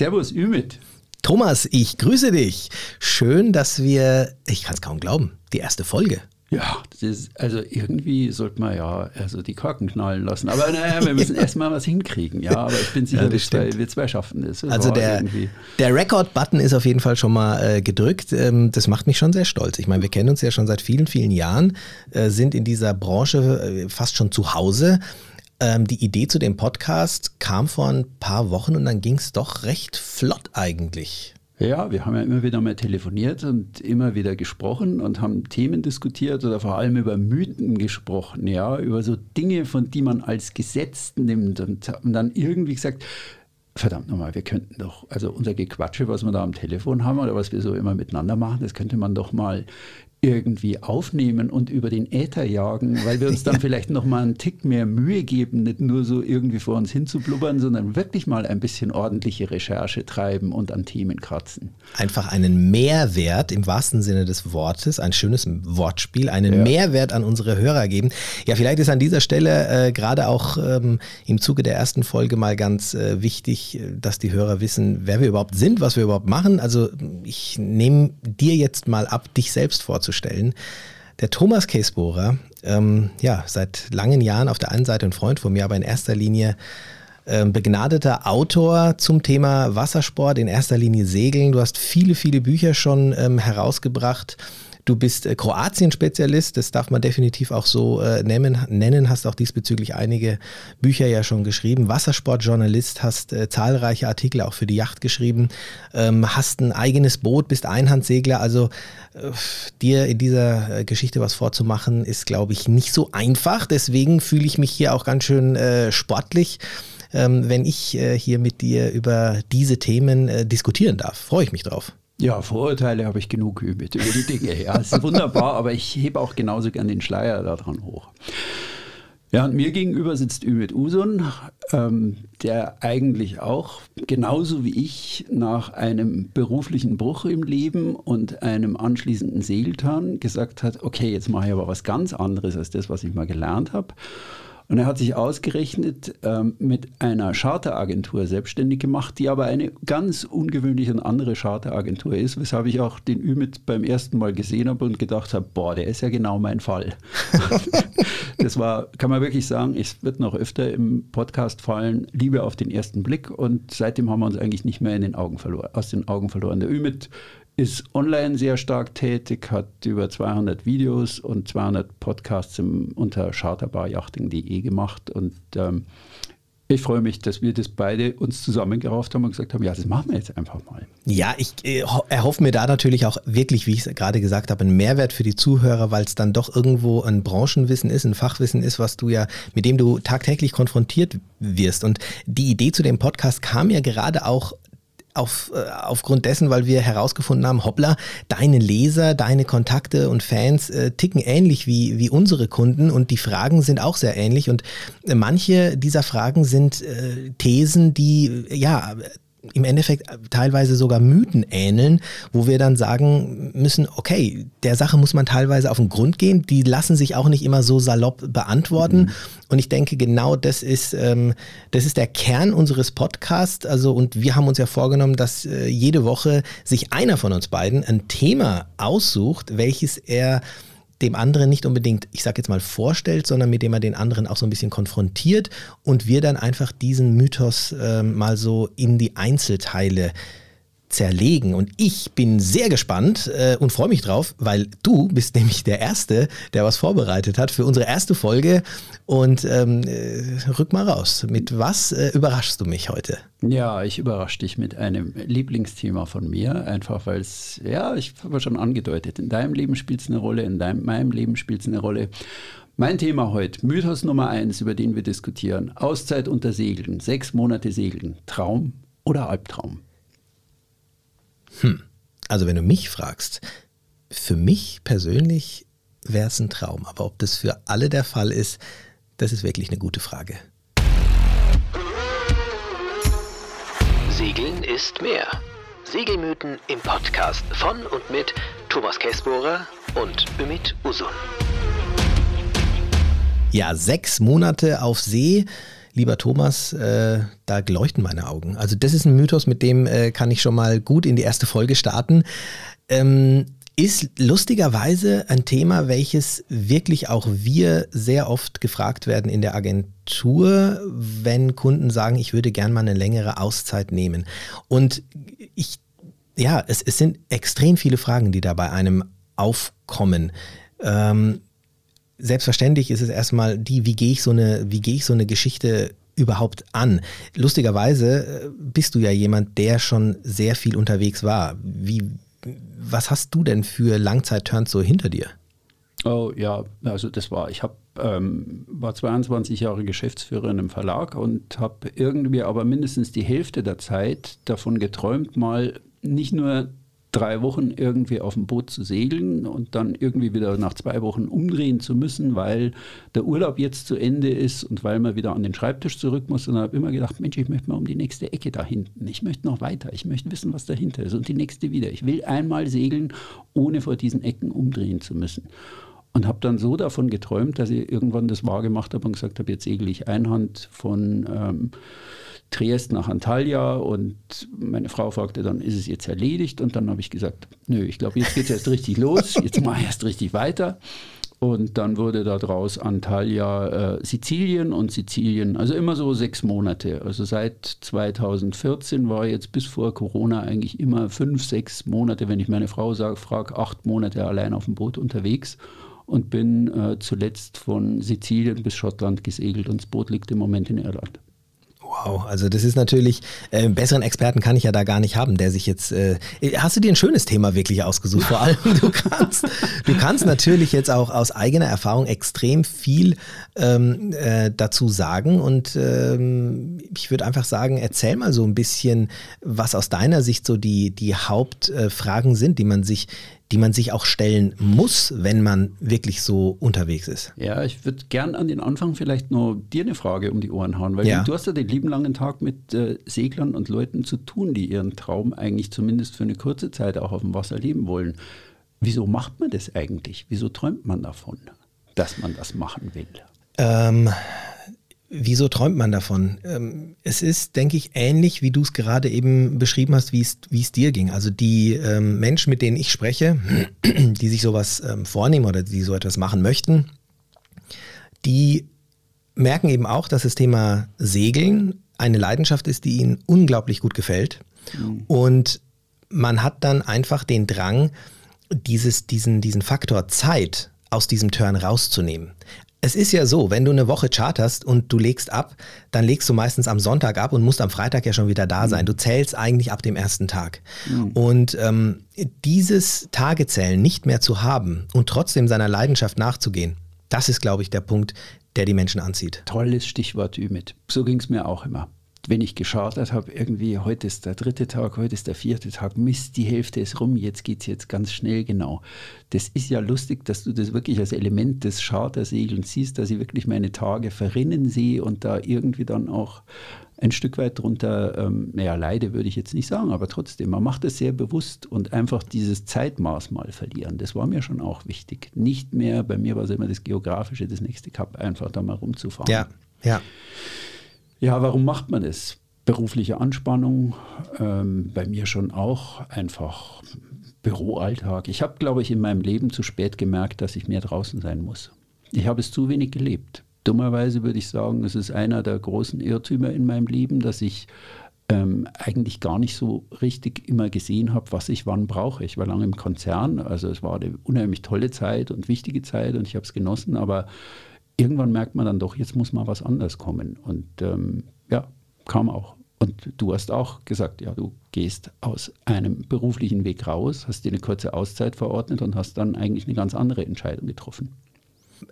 Servus, Ümit. Thomas, ich grüße dich. Schön, dass wir, ich kann es kaum glauben, die erste Folge. Ja, ist, also irgendwie sollte man ja also die Korken knallen lassen. Aber naja, wir müssen erstmal was hinkriegen. Ja, aber ich bin sicher, ja, wir, zwei, wir, zwei, schaffen das. das also der, der Record-Button ist auf jeden Fall schon mal äh, gedrückt. Ähm, das macht mich schon sehr stolz. Ich meine, wir kennen uns ja schon seit vielen, vielen Jahren, äh, sind in dieser Branche äh, fast schon zu Hause. Ähm, die Idee zu dem Podcast kam vor ein paar Wochen und dann ging es doch recht flott eigentlich. Ja, wir haben ja immer wieder mal telefoniert und immer wieder gesprochen und haben Themen diskutiert oder vor allem über Mythen gesprochen, ja, über so Dinge, von die man als Gesetz nimmt und haben dann irgendwie gesagt, verdammt nochmal, wir könnten doch, also unser Gequatsche, was wir da am Telefon haben oder was wir so immer miteinander machen, das könnte man doch mal irgendwie aufnehmen und über den Äther jagen, weil wir uns dann vielleicht noch mal einen Tick mehr Mühe geben, nicht nur so irgendwie vor uns hinzublubbern, sondern wirklich mal ein bisschen ordentliche Recherche treiben und an Themen kratzen. Einfach einen Mehrwert im wahrsten Sinne des Wortes, ein schönes Wortspiel, einen ja. Mehrwert an unsere Hörer geben. Ja, vielleicht ist an dieser Stelle äh, gerade auch ähm, im Zuge der ersten Folge mal ganz äh, wichtig, äh, dass die Hörer wissen, wer wir überhaupt sind, was wir überhaupt machen. Also ich nehme dir jetzt mal ab, dich selbst vorzustellen vorzustellen. Der Thomas Käsbohrer, ähm, ja, seit langen Jahren auf der einen Seite ein Freund von mir, aber in erster Linie ähm, begnadeter Autor zum Thema Wassersport, in erster Linie Segeln. Du hast viele, viele Bücher schon ähm, herausgebracht. Du bist äh, Kroatien-Spezialist, das darf man definitiv auch so äh, nennen, nennen. Hast auch diesbezüglich einige Bücher ja schon geschrieben. Wassersportjournalist, hast äh, zahlreiche Artikel auch für die Yacht geschrieben, ähm, hast ein eigenes Boot, bist Einhandsegler. Also äh, dir in dieser äh, Geschichte was vorzumachen, ist, glaube ich, nicht so einfach. Deswegen fühle ich mich hier auch ganz schön äh, sportlich. Ähm, wenn ich hier mit dir über diese Themen diskutieren darf. Freue ich mich drauf. Ja, Vorurteile habe ich genug übt über die Dinge. Ja, es ist wunderbar, aber ich hebe auch genauso gern den Schleier daran hoch. Ja, und mir gegenüber sitzt Ümit Usun, ähm, der eigentlich auch genauso wie ich nach einem beruflichen Bruch im Leben und einem anschließenden Segeltan gesagt hat, okay, jetzt mache ich aber was ganz anderes als das, was ich mal gelernt habe und er hat sich ausgerechnet ähm, mit einer Charteragentur selbstständig gemacht, die aber eine ganz ungewöhnliche und andere Charteragentur ist, weshalb ich auch den Ümit beim ersten Mal gesehen habe und gedacht habe, boah, der ist ja genau mein Fall. das war, kann man wirklich sagen, es wird noch öfter im Podcast fallen, Liebe auf den ersten Blick und seitdem haben wir uns eigentlich nicht mehr in den Augen verloren, aus den Augen verloren. Der Ümit ist online sehr stark tätig, hat über 200 Videos und 200 Podcasts im, unter charterbarjachting.de gemacht und ähm, ich freue mich, dass wir das beide uns zusammengerauft haben und gesagt haben, ja, das machen wir jetzt einfach mal. Ja, ich äh, erhoffe mir da natürlich auch wirklich, wie ich es gerade gesagt habe, einen Mehrwert für die Zuhörer, weil es dann doch irgendwo ein Branchenwissen ist, ein Fachwissen ist, was du ja, mit dem du tagtäglich konfrontiert wirst. Und die Idee zu dem Podcast kam ja gerade auch auf, äh, aufgrund dessen, weil wir herausgefunden haben, hoppla, deine Leser, deine Kontakte und Fans äh, ticken ähnlich wie, wie unsere Kunden und die Fragen sind auch sehr ähnlich und äh, manche dieser Fragen sind äh, Thesen, die ja im Endeffekt teilweise sogar Mythen ähneln, wo wir dann sagen müssen, okay, der Sache muss man teilweise auf den Grund gehen, die lassen sich auch nicht immer so salopp beantworten. Mhm. Und ich denke, genau das ist, ähm, das ist der Kern unseres Podcasts. Also, und wir haben uns ja vorgenommen, dass äh, jede Woche sich einer von uns beiden ein Thema aussucht, welches er dem anderen nicht unbedingt, ich sage jetzt mal, vorstellt, sondern mit dem er den anderen auch so ein bisschen konfrontiert und wir dann einfach diesen Mythos äh, mal so in die Einzelteile zerlegen. Und ich bin sehr gespannt äh, und freue mich drauf, weil du bist nämlich der Erste, der was vorbereitet hat für unsere erste Folge. Und ähm, äh, rück mal raus. Mit was äh, überraschst du mich heute? Ja, ich überrasche dich mit einem Lieblingsthema von mir, einfach weil es, ja, ich habe schon angedeutet, in deinem Leben spielt es eine Rolle, in deinem, meinem Leben spielt es eine Rolle. Mein Thema heute, Mythos Nummer eins, über den wir diskutieren. Auszeit unter Segeln, sechs Monate Segeln. Traum oder Albtraum? Hm. Also wenn du mich fragst, für mich persönlich wäre es ein Traum. Aber ob das für alle der Fall ist, das ist wirklich eine gute Frage. Segeln ist mehr. Segelmythen im Podcast von und mit Thomas Kessbohrer und Ümit Usun. Ja, sechs Monate auf See lieber Thomas, äh, da leuchten meine Augen. Also das ist ein Mythos, mit dem äh, kann ich schon mal gut in die erste Folge starten. Ähm, ist lustigerweise ein Thema, welches wirklich auch wir sehr oft gefragt werden in der Agentur, wenn Kunden sagen, ich würde gern mal eine längere Auszeit nehmen. Und ich, ja, es, es sind extrem viele Fragen, die da bei einem aufkommen. Ähm, selbstverständlich ist es erstmal die, wie gehe ich so eine, ich so eine Geschichte überhaupt an? Lustigerweise äh, bist du ja jemand, der schon sehr viel unterwegs war. Wie, was hast du denn für Langzeit-Turns so hinter dir? Oh ja, also das war, ich hab, ähm, war 22 Jahre Geschäftsführer in einem Verlag und habe irgendwie aber mindestens die Hälfte der Zeit davon geträumt, mal nicht nur drei Wochen irgendwie auf dem Boot zu segeln und dann irgendwie wieder nach zwei Wochen umdrehen zu müssen, weil der Urlaub jetzt zu Ende ist und weil man wieder an den Schreibtisch zurück muss. Und habe immer gedacht, Mensch, ich möchte mal um die nächste Ecke da hinten. Ich möchte noch weiter. Ich möchte wissen, was dahinter ist. Und die nächste wieder. Ich will einmal segeln, ohne vor diesen Ecken umdrehen zu müssen. Und habe dann so davon geträumt, dass ich irgendwann das wahr gemacht habe und gesagt habe, jetzt segel ich Einhand von... Ähm, Triest nach Antalya und meine Frau fragte dann, ist es jetzt erledigt? Und dann habe ich gesagt, nö, ich glaube, jetzt geht es erst richtig los, jetzt mache ich erst richtig weiter. Und dann wurde daraus Antalya äh, Sizilien und Sizilien, also immer so sechs Monate. Also seit 2014 war jetzt bis vor Corona eigentlich immer fünf, sechs Monate, wenn ich meine Frau frage, acht Monate allein auf dem Boot unterwegs und bin äh, zuletzt von Sizilien bis Schottland gesegelt und das Boot liegt im Moment in Irland. Wow, also das ist natürlich, äh, besseren Experten kann ich ja da gar nicht haben, der sich jetzt, äh, hast du dir ein schönes Thema wirklich ausgesucht? Vor allem, du kannst, du kannst natürlich jetzt auch aus eigener Erfahrung extrem viel ähm, äh, dazu sagen und ähm, ich würde einfach sagen, erzähl mal so ein bisschen, was aus deiner Sicht so die, die Hauptfragen sind, die man sich die man sich auch stellen muss, wenn man wirklich so unterwegs ist. Ja, ich würde gern an den Anfang vielleicht nur dir eine Frage um die Ohren hauen, weil ja. du hast ja den lieben langen Tag mit äh, Seglern und Leuten zu tun, die ihren Traum eigentlich zumindest für eine kurze Zeit auch auf dem Wasser leben wollen. Wieso macht man das eigentlich? Wieso träumt man davon, dass man das machen will? Ähm, Wieso träumt man davon? Ähm, es ist, denke ich, ähnlich, wie du es gerade eben beschrieben hast, wie es, dir ging. Also die ähm, Menschen, mit denen ich spreche, die sich sowas ähm, vornehmen oder die so etwas machen möchten, die merken eben auch, dass das Thema Segeln eine Leidenschaft ist, die ihnen unglaublich gut gefällt. Mhm. Und man hat dann einfach den Drang, dieses, diesen, diesen Faktor Zeit aus diesem Turn rauszunehmen. Es ist ja so, wenn du eine Woche charterst und du legst ab, dann legst du meistens am Sonntag ab und musst am Freitag ja schon wieder da sein. Mhm. Du zählst eigentlich ab dem ersten Tag. Mhm. Und ähm, dieses Tagezählen nicht mehr zu haben und trotzdem seiner Leidenschaft nachzugehen, das ist, glaube ich, der Punkt, der die Menschen anzieht. Tolles Stichwort, Ümit. So ging es mir auch immer wenn ich geschartet habe, irgendwie heute ist der dritte Tag, heute ist der vierte Tag, Mist, die Hälfte ist rum, jetzt geht es jetzt ganz schnell genau. Das ist ja lustig, dass du das wirklich als Element des Chartersegelns siehst, dass ich wirklich meine Tage verrinnen sehe und da irgendwie dann auch ein Stück weit drunter, ähm, naja, leide würde ich jetzt nicht sagen, aber trotzdem, man macht es sehr bewusst und einfach dieses Zeitmaß mal verlieren, das war mir schon auch wichtig. Nicht mehr, bei mir war es immer das Geografische, das nächste Cup, einfach da mal rumzufahren. Ja, ja. Ja, warum macht man das? Berufliche Anspannung, ähm, bei mir schon auch einfach Büroalltag. Ich habe, glaube ich, in meinem Leben zu spät gemerkt, dass ich mehr draußen sein muss. Ich habe es zu wenig gelebt. Dummerweise würde ich sagen, es ist einer der großen Irrtümer in meinem Leben, dass ich ähm, eigentlich gar nicht so richtig immer gesehen habe, was ich wann brauche. Ich war lange im Konzern, also es war eine unheimlich tolle Zeit und wichtige Zeit und ich habe es genossen, aber irgendwann merkt man dann doch, jetzt muss mal was anderes kommen. Und ähm, ja, kam auch. Und du hast auch gesagt, ja, du gehst aus einem beruflichen Weg raus, hast dir eine kurze Auszeit verordnet und hast dann eigentlich eine ganz andere Entscheidung getroffen.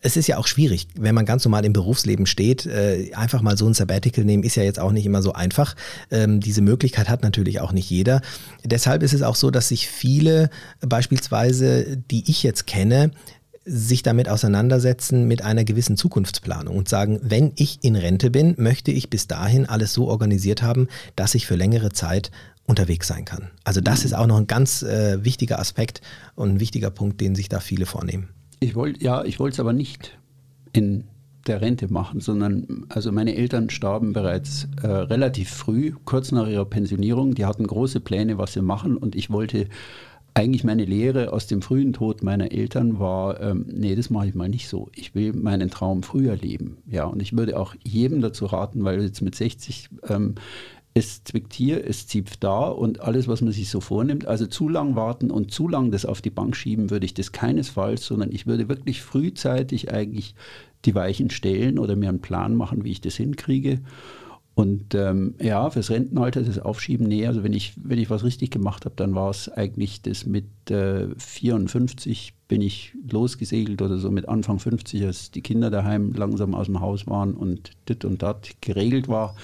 Es ist ja auch schwierig, wenn man ganz normal im Berufsleben steht, äh, einfach mal so ein Sabbatical nehmen, ist ja jetzt auch nicht immer so einfach. Ähm, diese Möglichkeit hat natürlich auch nicht jeder. Deshalb ist es auch so, dass sich viele beispielsweise, die ich jetzt kenne, sich damit auseinandersetzen mit einer gewissen Zukunftsplanung und sagen, wenn ich in Rente bin, möchte ich bis dahin alles so organisiert haben, dass ich für längere Zeit unterwegs sein kann. Also das ist auch noch ein ganz äh, wichtiger Aspekt und ein wichtiger Punkt, den sich da viele vornehmen. Ich wollte ja, ich wollte es aber nicht in der Rente machen, sondern also meine Eltern starben bereits äh, relativ früh, kurz nach ihrer Pensionierung. Die hatten große Pläne, was sie machen und ich wollte eigentlich meine Lehre aus dem frühen Tod meiner Eltern war, ähm, nee, das mache ich mal nicht so. Ich will meinen Traum früher leben. Ja, und ich würde auch jedem dazu raten, weil jetzt mit 60 ähm, es zwickt hier, es zieht da und alles, was man sich so vornimmt. Also zu lang warten und zu lang das auf die Bank schieben, würde ich das keinesfalls, sondern ich würde wirklich frühzeitig eigentlich die Weichen stellen oder mir einen Plan machen, wie ich das hinkriege. Und ähm, ja, fürs Rentenalter das Aufschieben, nee, also wenn ich, wenn ich was richtig gemacht habe, dann war es eigentlich das mit äh, 54 bin ich losgesegelt oder so mit Anfang 50, als die Kinder daheim langsam aus dem Haus waren und dit und dat geregelt war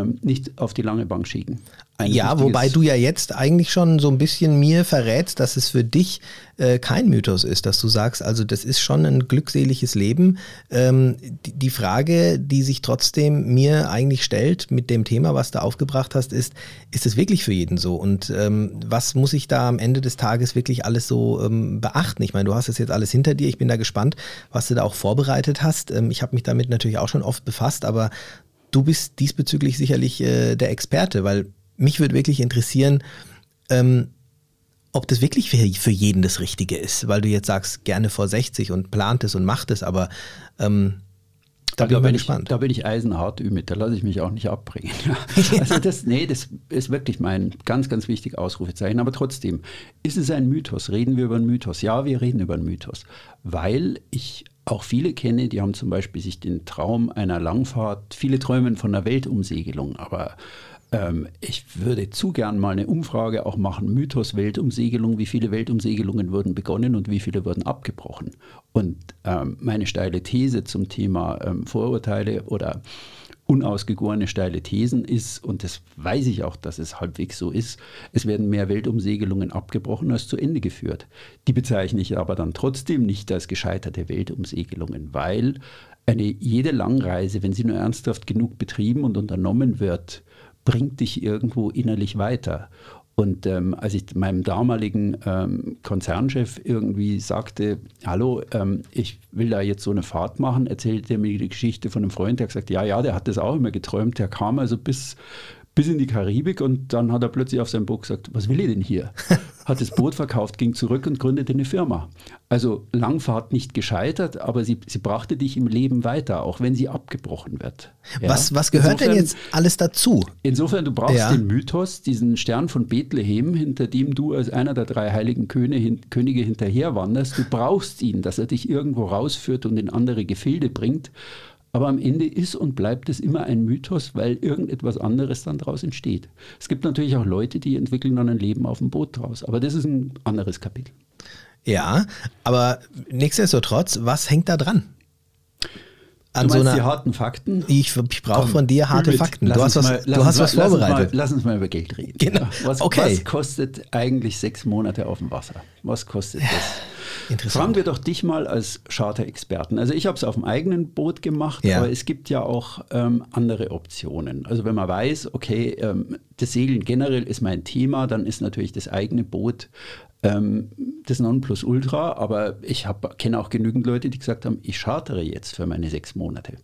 ähm, nicht auf die lange Bank schieben. Ein ja, wobei du ja jetzt eigentlich schon so ein bisschen mir verrätst, dass es für dich äh, kein Mythos ist, dass du sagst, also das ist schon ein glückseliges Leben. Ähm, die, die, Frage, die sich trotzdem mir eigentlich stellt mit dem Thema, was du aufgebracht hast, ist, ist es wirklich für jeden so? Und ähm, was muss ich da am Ende des Tages wirklich alles so ähm, beachten? Ich meine, du hast das jetzt alles hinter dir. Ich bin da gespannt, was du da auch vorbereitet hast. Ähm, ich habe mich damit natürlich auch schon oft befasst, aber du bist diesbezüglich sicherlich äh, der Experte, weil mich würde wirklich interessieren, ähm, ob das wirklich für, für, jeden das Richtige ist, weil du jetzt sagst, gerne vor 60 und plant es und macht es, aber ähm, da, bin, da, bin ich, da bin ich eisenhart mit, da lasse ich mich auch nicht abbringen. also das, nee, das ist wirklich mein ganz, ganz wichtiges Ausrufezeichen. Aber trotzdem, ist es ein Mythos? Reden wir über einen Mythos? Ja, wir reden über einen Mythos, weil ich auch viele kenne, die haben zum Beispiel sich den Traum einer Langfahrt, viele träumen von einer Weltumsegelung, aber ähm, ich würde zu gern mal eine Umfrage auch machen, Mythos Weltumsegelung, wie viele Weltumsegelungen wurden begonnen und wie viele wurden abgebrochen. Und ähm, meine steile These zum Thema ähm, Vorurteile oder unausgegorene steile Thesen ist, und das weiß ich auch, dass es halbwegs so ist, es werden mehr Weltumsegelungen abgebrochen als zu Ende geführt. Die bezeichne ich aber dann trotzdem nicht als gescheiterte Weltumsegelungen, weil eine jede Langreise, wenn sie nur ernsthaft genug betrieben und unternommen wird, bringt dich irgendwo innerlich weiter. Und ähm, als ich meinem damaligen ähm, Konzernchef irgendwie sagte, hallo, ähm, ich will da jetzt so eine Fahrt machen, erzählte er mir die Geschichte von einem Freund, der gesagt, ja, ja, der hat das auch immer geträumt, der kam also bis bis in die Karibik und dann hat er plötzlich auf seinem Boot gesagt, was will ich denn hier? Hat das Boot verkauft, ging zurück und gründete eine Firma. Also Langfahrt nicht gescheitert, aber sie, sie brachte dich im Leben weiter, auch wenn sie abgebrochen wird. Ja? Was, was gehört insofern, denn jetzt alles dazu? Insofern, du brauchst ja. den Mythos, diesen Stern von Bethlehem, hinter dem du als einer der drei heiligen Könige, Könige hinterher wanderst. Du brauchst ihn, dass er dich irgendwo rausführt und in andere Gefilde bringt. Aber am Ende ist und bleibt es immer ein Mythos, weil irgendetwas anderes dann daraus entsteht. Es gibt natürlich auch Leute, die entwickeln dann ein Leben auf dem Boot draus. Aber das ist ein anderes Kapitel. Ja, aber nichtsdestotrotz, was hängt da dran? An du so einer, die harten Fakten? Ich, ich brauche von dir harte Fakten. Du hast was, mal, du hast was vorbereitet. Uns mal, lass uns mal über Geld reden. Genau. Was, okay. was kostet eigentlich sechs Monate auf dem Wasser? Was kostet das? Fragen wir doch dich mal als Charter-Experten. Also ich habe es auf dem eigenen Boot gemacht, ja. aber es gibt ja auch ähm, andere Optionen. Also wenn man weiß, okay, ähm, das Segeln generell ist mein Thema, dann ist natürlich das eigene Boot ähm, das Nonplusultra. Aber ich kenne auch genügend Leute, die gesagt haben, ich chartere jetzt für meine sechs Monate.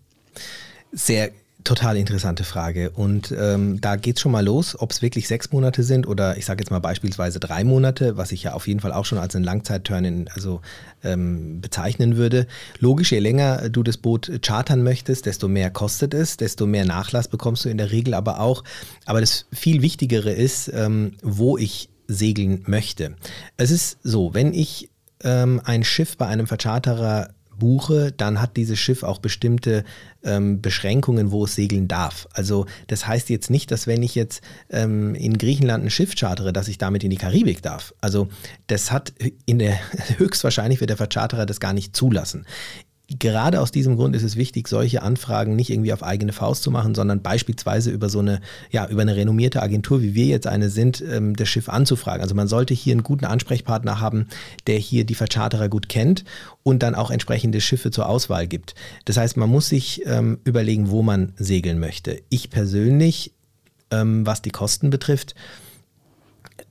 Sehr Total interessante Frage. Und ähm, da geht es schon mal los, ob es wirklich sechs Monate sind oder ich sage jetzt mal beispielsweise drei Monate, was ich ja auf jeden Fall auch schon als ein Langzeitturn also, ähm, bezeichnen würde. Logisch, je länger du das Boot chartern möchtest, desto mehr kostet es, desto mehr Nachlass bekommst du in der Regel aber auch. Aber das viel Wichtigere ist, ähm, wo ich segeln möchte. Es ist so, wenn ich ähm, ein Schiff bei einem Vercharterer buche, dann hat dieses Schiff auch bestimmte ähm, Beschränkungen, wo es segeln darf. Also das heißt jetzt nicht, dass wenn ich jetzt ähm, in Griechenland ein Schiff chartere, dass ich damit in die Karibik darf. Also das hat in der höchstwahrscheinlich wird der Vercharterer das gar nicht zulassen gerade aus diesem Grund ist es wichtig, solche Anfragen nicht irgendwie auf eigene Faust zu machen, sondern beispielsweise über so eine, ja, über eine renommierte Agentur, wie wir jetzt eine sind, ähm, das Schiff anzufragen. Also man sollte hier einen guten Ansprechpartner haben, der hier die Vercharterer gut kennt und dann auch entsprechende Schiffe zur Auswahl gibt. Das heißt, man muss sich ähm, überlegen, wo man segeln möchte. Ich persönlich, ähm, was die Kosten betrifft,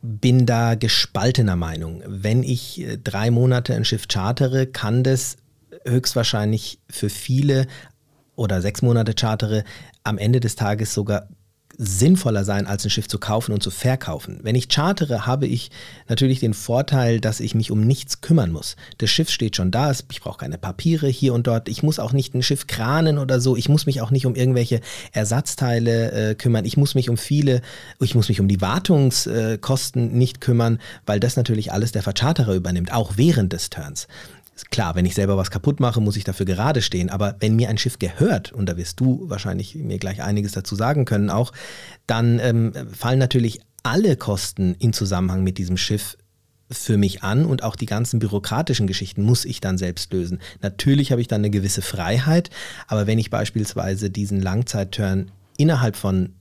bin da gespaltener Meinung. Wenn ich äh, drei Monate ein Schiff chartere, kann das höchstwahrscheinlich für viele oder sechs Monate chartere, am Ende des Tages sogar sinnvoller sein, als ein Schiff zu kaufen und zu verkaufen. Wenn ich chartere, habe ich natürlich den Vorteil, dass ich mich um nichts kümmern muss. Das Schiff steht schon da, ich brauche keine Papiere hier und dort, ich muss auch nicht ein Schiff kranen oder so, ich muss mich auch nicht um irgendwelche Ersatzteile äh, kümmern, ich muss mich um viele, ich muss mich um die Wartungskosten nicht kümmern, weil das natürlich alles der Vercharterer übernimmt, auch während des Turns. Klar, wenn ich selber was kaputt mache, muss ich dafür gerade stehen. Aber wenn mir ein Schiff gehört, und da wirst du wahrscheinlich mir gleich einiges dazu sagen können auch, dann ähm, fallen natürlich alle Kosten in Zusammenhang mit diesem Schiff für mich an und auch die ganzen bürokratischen Geschichten muss ich dann selbst lösen. Natürlich habe ich dann eine gewisse Freiheit, aber wenn ich beispielsweise diesen Langzeitturn innerhalb von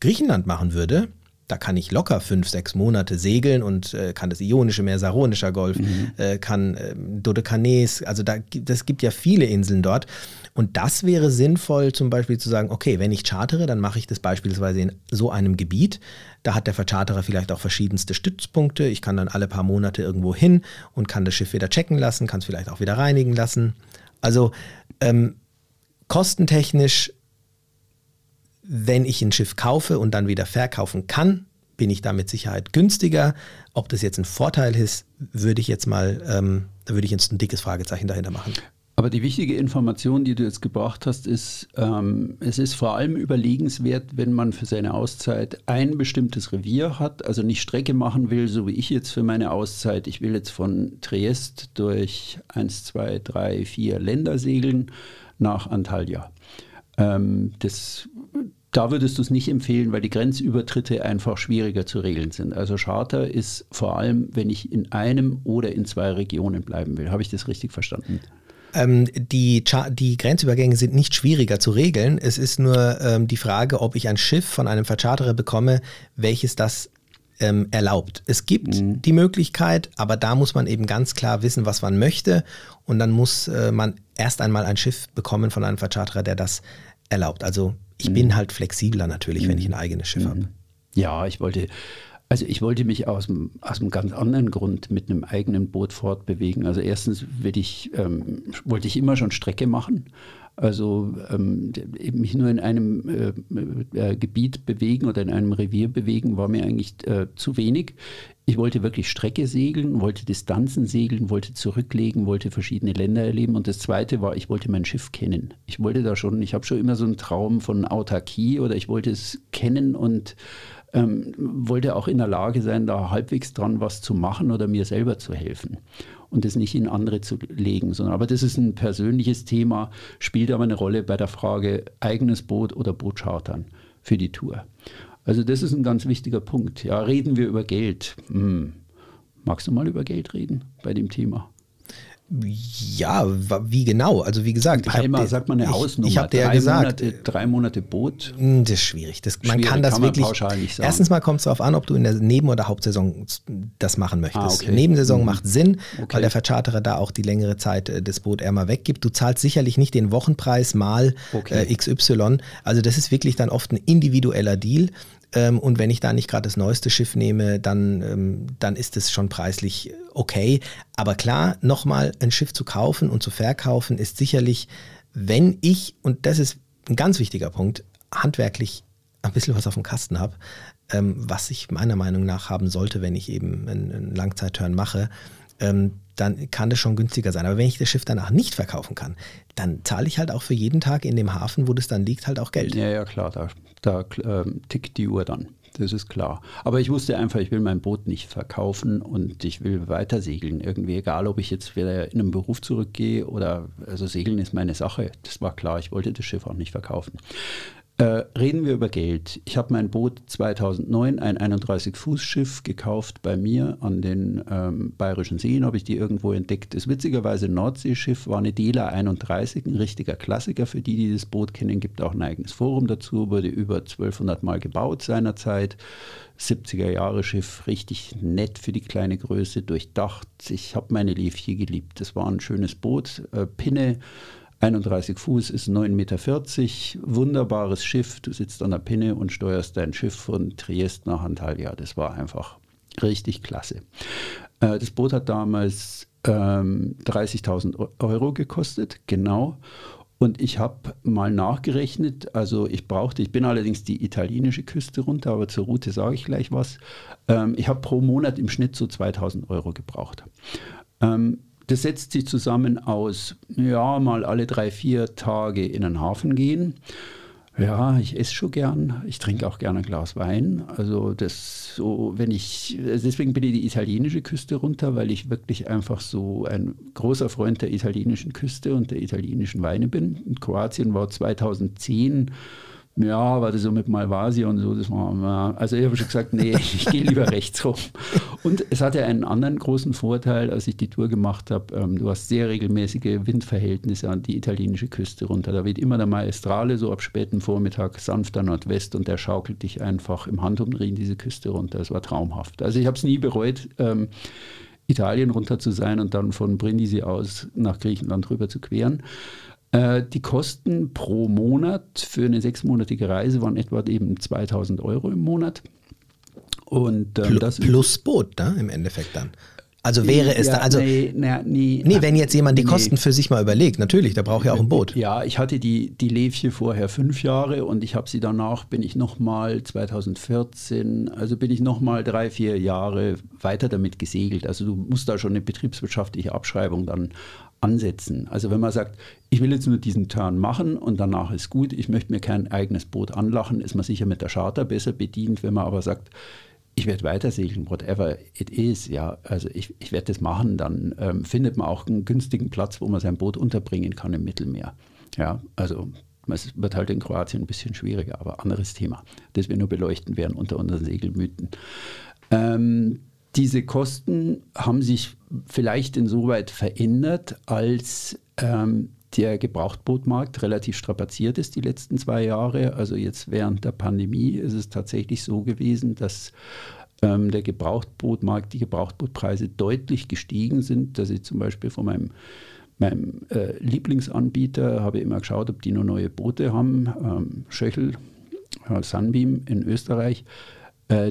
Griechenland machen würde, da kann ich locker fünf, sechs Monate segeln und äh, kann das Ionische Meer, Saronischer Golf, mhm. äh, kann äh, Dodekanes, also da, das gibt ja viele Inseln dort. Und das wäre sinnvoll, zum Beispiel zu sagen, okay, wenn ich chartere, dann mache ich das beispielsweise in so einem Gebiet. Da hat der Vercharterer vielleicht auch verschiedenste Stützpunkte. Ich kann dann alle paar Monate irgendwo hin und kann das Schiff wieder checken lassen, kann es vielleicht auch wieder reinigen lassen. Also ähm, kostentechnisch wenn ich ein Schiff kaufe und dann wieder verkaufen kann, bin ich da mit Sicherheit günstiger. Ob das jetzt ein Vorteil ist, würde ich jetzt mal, ähm, da würde ich jetzt ein dickes Fragezeichen dahinter machen. Aber die wichtige Information, die du jetzt gebracht hast, ist, ähm, es ist vor allem überlegenswert, wenn man für seine Auszeit ein bestimmtes Revier hat, also nicht Strecke machen will, so wie ich jetzt für meine Auszeit. Ich will jetzt von Triest durch eins, zwei, drei, vier Länder segeln nach Antalya. Ähm, das da würdest du es nicht empfehlen, weil die Grenzübertritte einfach schwieriger zu regeln sind. Also Charter ist vor allem, wenn ich in einem oder in zwei Regionen bleiben will. Habe ich das richtig verstanden? Ähm, die, die, Grenzübergänge sind nicht schwieriger zu regeln. Es ist nur ähm, die Frage, ob ich ein Schiff von einem Vercharterer bekomme, welches das ähm, erlaubt. Es gibt mhm. die Möglichkeit, aber da muss man eben ganz klar wissen, was man möchte. Und dann muss äh, man erst einmal ein Schiff bekommen von einem Vercharterer, der das erlaubt. Also ich mhm. bin halt flexibler natürlich, mhm. wenn ich ein eigenes Schiff mhm. habe. Ja, ich wollte, also ich wollte mich aus einem, aus einem ganz anderen Grund mit einem eigenen Boot fortbewegen. Also erstens ich, ähm, wollte ich immer schon Strecke machen. Also ähm, mich nur in einem äh, äh, Gebiet bewegen oder in einem Revier bewegen, war mir eigentlich äh, zu wenig. Ich wollte wirklich Strecke segeln, wollte Distanzen segeln, wollte zurücklegen, wollte verschiedene Länder erleben. Und das Zweite war, ich wollte mein Schiff kennen. Ich wollte da schon, ich habe schon immer so einen Traum von Autarkie oder ich wollte es kennen und ähm, wollte auch in der Lage sein, da halbwegs dran was zu machen oder mir selber zu helfen und es nicht in andere zu legen, sondern aber das ist ein persönliches Thema, spielt aber eine Rolle bei der Frage eigenes Boot oder Boot chartern für die Tour. Also das ist ein ganz wichtiger Punkt. Ja, reden wir über Geld. Hm. Magst du mal über Geld reden bei dem Thema? Ja, wie genau? Also wie gesagt, ich Einmal sagt man eine Hausnummer. Ich, ich habe dir ja gesagt, Monate, drei Monate Boot. Hm, das ist schwierig. Das, man kann das kann man wirklich. Erstens mal kommt es darauf an, ob du in der Neben- oder Hauptsaison das machen möchtest. Ah, okay. Nebensaison mhm. macht Sinn, okay. weil der Vercharterer da auch die längere Zeit äh, das Boot eher mal weggibt. Du zahlst sicherlich nicht den Wochenpreis mal okay. äh, XY. Also das ist wirklich dann oft ein individueller Deal. Ähm, und wenn ich da nicht gerade das neueste Schiff nehme, dann, ähm, dann ist es schon preislich okay. Aber klar, nochmal ein Schiff zu kaufen und zu verkaufen ist sicherlich, wenn ich, und das ist ein ganz wichtiger Punkt, handwerklich ein bisschen was auf dem Kasten habe, ähm, was ich meiner Meinung nach haben sollte, wenn ich eben einen, einen Langzeitturn mache, ähm, dann kann das schon günstiger sein. Aber wenn ich das Schiff danach nicht verkaufen kann, dann zahle ich halt auch für jeden Tag in dem Hafen, wo das dann liegt, halt auch Geld. Ja, ja, klar, da, da ähm, tickt die Uhr dann. Das ist klar. Aber ich wusste einfach, ich will mein Boot nicht verkaufen und ich will weiter segeln. Irgendwie, egal ob ich jetzt wieder in einen Beruf zurückgehe oder, also segeln ist meine Sache. Das war klar. Ich wollte das Schiff auch nicht verkaufen. Äh, reden wir über Geld. Ich habe mein Boot 2009, ein 31-Fuß-Schiff, gekauft bei mir an den ähm, Bayerischen Seen, habe ich die irgendwo entdeckt. Das witzigerweise Nordseeschiff war eine Dela 31, ein richtiger Klassiker. Für die, die das Boot kennen, gibt auch ein eigenes Forum dazu, wurde über 1200 Mal gebaut seinerzeit. 70er Jahre Schiff, richtig nett für die kleine Größe, durchdacht. Ich habe meine Liefje geliebt. Das war ein schönes Boot, äh, Pinne 31 Fuß ist 9,40 Meter, wunderbares Schiff. Du sitzt an der Pinne und steuerst dein Schiff von Triest nach Antalya. Das war einfach richtig klasse. Äh, das Boot hat damals ähm, 30.000 Euro gekostet, genau. Und ich habe mal nachgerechnet, also ich brauchte, ich bin allerdings die italienische Küste runter, aber zur Route sage ich gleich was. Ähm, ich habe pro Monat im Schnitt so 2000 Euro gebraucht. Das setzt sich zusammen aus, ja, mal alle drei, vier Tage in den Hafen gehen. Ja, ich esse schon gern. Ich trinke auch gerne ein Glas Wein. Also das so, wenn ich, deswegen bin ich die italienische Küste runter, weil ich wirklich einfach so ein großer Freund der italienischen Küste und der italienischen Weine bin. In Kroatien war 2010 ja, war das so mit Malvasia und so, das war, also ich habe schon gesagt, nee, ich gehe lieber rechts rum. Und es hatte einen anderen großen Vorteil, als ich die Tour gemacht habe, ähm, du hast sehr regelmäßige Windverhältnisse an die italienische Küste runter. Da weht immer der Maestrale so ab späten Vormittag sanfter Nordwest und der schaukelt dich einfach im Handumdrehen diese Küste runter. Es war traumhaft. Also ich habe es nie bereut, ähm, Italien runter zu sein und dann von Brindisi aus nach Griechenland rüber zu queren. Äh, die Kosten pro Monat für eine sechsmonatige Reise waren etwa eben 2000 Euro im Monat. Und ähm, das plus Boot, ne, im Endeffekt dann. Also wäre es ja, da, also. Nee, nee, nee, nee, wenn jetzt jemand die Kosten für sich mal überlegt, natürlich, da braucht ja auch ein Boot. Ja, ich hatte die, die Levche vorher fünf Jahre und ich habe sie danach, bin ich nochmal 2014, also bin ich nochmal drei, vier Jahre weiter damit gesegelt. Also du musst da schon eine betriebswirtschaftliche Abschreibung dann ansetzen. Also wenn man sagt, ich will jetzt nur diesen Turn machen und danach ist gut, ich möchte mir kein eigenes Boot anlachen, ist man sicher mit der Charter besser bedient. Wenn man aber sagt, ich werde weiter segeln, whatever it is, ja, also ich, ich werde das machen, dann ähm, findet man auch einen günstigen Platz, wo man sein Boot unterbringen kann im Mittelmeer. Ja, also es wird halt in Kroatien ein bisschen schwieriger, aber anderes Thema, das wir nur beleuchten werden unter unseren Segelmythen. Ähm, diese Kosten haben sich vielleicht insoweit verändert, als ähm, der Gebrauchtbootmarkt relativ strapaziert ist die letzten zwei Jahre. Also jetzt während der Pandemie ist es tatsächlich so gewesen, dass ähm, der Gebrauchtbootmarkt, die Gebrauchtbootpreise deutlich gestiegen sind, dass ich zum Beispiel von meinem meinem äh, Lieblingsanbieter habe immer geschaut, ob die noch neue Boote haben. Ähm, Schöchel, äh, Sunbeam in Österreich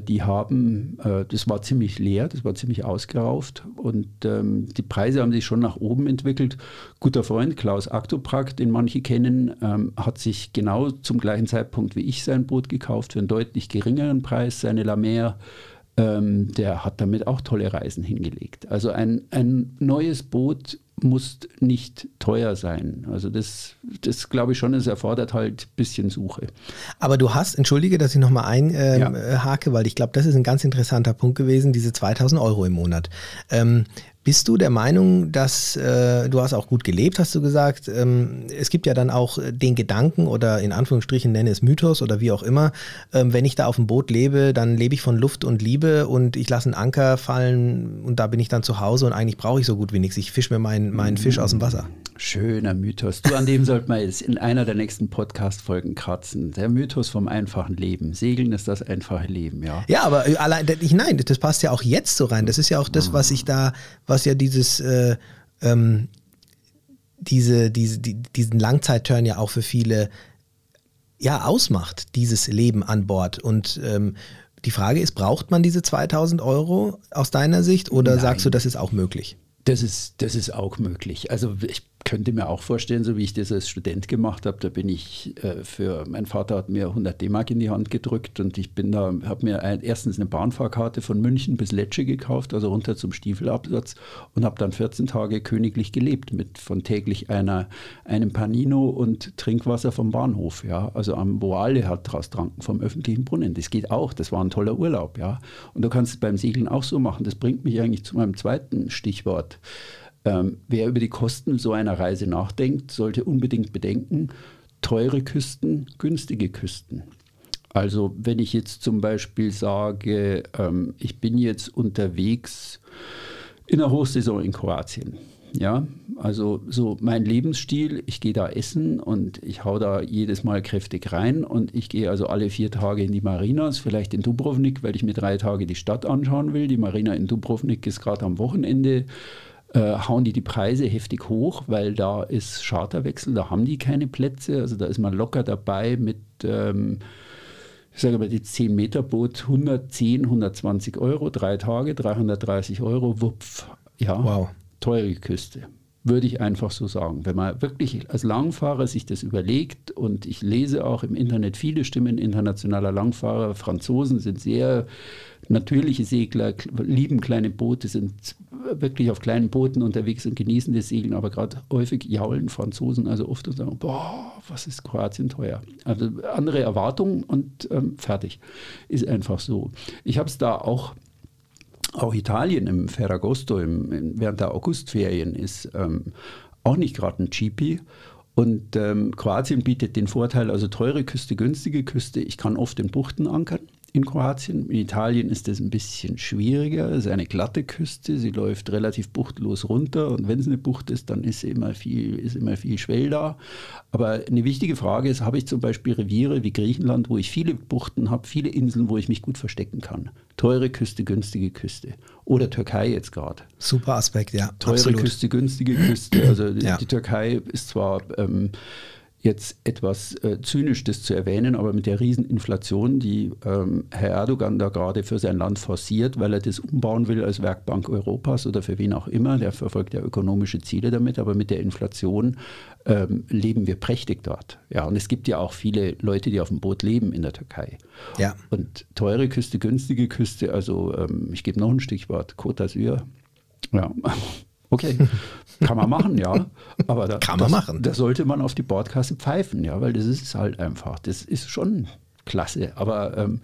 die haben, äh, das war ziemlich leer, das war ziemlich ausgerauft und ähm, die Preise haben sich schon nach oben entwickelt. Guter Freund Klaus Aktoprak, den manche kennen, ähm, hat sich genau zum gleichen Zeitpunkt wie ich sein Boot gekauft für einen deutlich geringeren Preis, seine La Mer. Ähm, der hat damit auch tolle Reisen hingelegt. Also ein, ein neues Boot muss nicht teuer sein. Also das, das glaube ich schon, es erfordert halt ein bisschen Suche. Aber du hast, entschuldige, dass ich nochmal einhake, ähm, ja. weil ich glaube, das ist ein ganz interessanter Punkt gewesen, diese 2000 Euro im Monat. Ähm, bist du der Meinung, dass äh, du hast auch gut gelebt, hast du gesagt? Ähm, es gibt ja dann auch den Gedanken oder in Anführungsstrichen nenne es Mythos oder wie auch immer, ähm, wenn ich da auf dem Boot lebe, dann lebe ich von Luft und Liebe und ich lasse einen Anker fallen und da bin ich dann zu Hause und eigentlich brauche ich so gut wie nichts. Ich fische mir meinen, meinen Fisch aus dem Wasser. Schöner Mythos. Du, an dem sollte man jetzt in einer der nächsten Podcast-Folgen kratzen. Der Mythos vom einfachen Leben. Segeln ist das einfache Leben, ja. Ja, aber allein, ich, nein, das passt ja auch jetzt so rein. Das ist ja auch das, was ich da, was ja dieses, äh, ähm, diese, diese, die, diesen Langzeitturn ja auch für viele ja ausmacht, dieses Leben an Bord. Und ähm, die Frage ist, braucht man diese 2000 Euro aus deiner Sicht oder Nein. sagst du, das ist auch möglich? Das ist, das ist auch möglich. Also ich könnte mir auch vorstellen, so wie ich das als Student gemacht habe, da bin ich äh, für, mein Vater hat mir 100 D-Mark in die Hand gedrückt und ich bin da, habe mir ein, erstens eine Bahnfahrkarte von München bis Lecce gekauft, also runter zum Stiefelabsatz und habe dann 14 Tage königlich gelebt mit von täglich einer, einem Panino und Trinkwasser vom Bahnhof, ja, also am Boale hat draus tranken vom öffentlichen Brunnen. Das geht auch, das war ein toller Urlaub, ja. Und du kannst es beim Segeln auch so machen. Das bringt mich eigentlich zu meinem zweiten Stichwort. Ähm, wer über die Kosten so einer Reise nachdenkt, sollte unbedingt bedenken, teure Küsten, günstige Küsten. Also wenn ich jetzt zum Beispiel sage, ähm, ich bin jetzt unterwegs in der Hochsaison in Kroatien. Ja, also so mein Lebensstil, ich gehe da essen und ich hau da jedes Mal kräftig rein und ich gehe also alle vier Tage in die Marinas, vielleicht in Dubrovnik, weil ich mir drei Tage die Stadt anschauen will. Die Marina in Dubrovnik ist gerade am Wochenende äh, hauen die die Preise heftig hoch, weil da ist Charterwechsel, da haben die keine Plätze. Also da ist man locker dabei mit, ähm, ich sage mal, die 10-Meter-Boot 110, 120 Euro, drei Tage, 330 Euro, wupf. Ja, wow. teure Küste. Würde ich einfach so sagen. Wenn man wirklich als Langfahrer sich das überlegt und ich lese auch im Internet viele Stimmen internationaler Langfahrer, Franzosen sind sehr natürliche Segler, lieben kleine Boote, sind wirklich auf kleinen Booten unterwegs und genießen das Segeln, aber gerade häufig jaulen Franzosen also oft und sagen, boah, was ist Kroatien teuer. Also andere Erwartungen und ähm, fertig. Ist einfach so. Ich habe es da auch auch Italien im Ferragosto im, während der Augustferien ist ähm, auch nicht gerade ein Cheapie. Und ähm, Kroatien bietet den Vorteil, also teure Küste, günstige Küste. Ich kann oft in Buchten ankern in Kroatien. In Italien ist das ein bisschen schwieriger. Es ist eine glatte Küste, sie läuft relativ buchtlos runter und wenn es eine Bucht ist, dann ist immer viel, ist immer viel Schwell da. Aber eine wichtige Frage ist, habe ich zum Beispiel Reviere wie Griechenland, wo ich viele Buchten habe, viele Inseln, wo ich mich gut verstecken kann. Teure Küste, günstige Küste. Oder Türkei jetzt gerade. Super Aspekt, ja. Teure absolut. Küste, günstige Küste. Also ja. die Türkei ist zwar ähm, jetzt etwas äh, zynisch das zu erwähnen, aber mit der Rieseninflation, die ähm, Herr Erdogan da gerade für sein Land forciert, weil er das umbauen will als Werkbank Europas oder für wen auch immer, der verfolgt ja ökonomische Ziele damit, aber mit der Inflation ähm, leben wir prächtig dort. Ja, und es gibt ja auch viele Leute, die auf dem Boot leben in der Türkei. Ja. Und teure Küste, günstige Küste, also ähm, ich gebe noch ein Stichwort, Côte d'Azur. Ja, Okay, kann man machen, ja. Aber da, kann man das, machen. Da sollte man auf die Bordkasse pfeifen, ja, weil das ist halt einfach, das ist schon klasse. Aber ähm,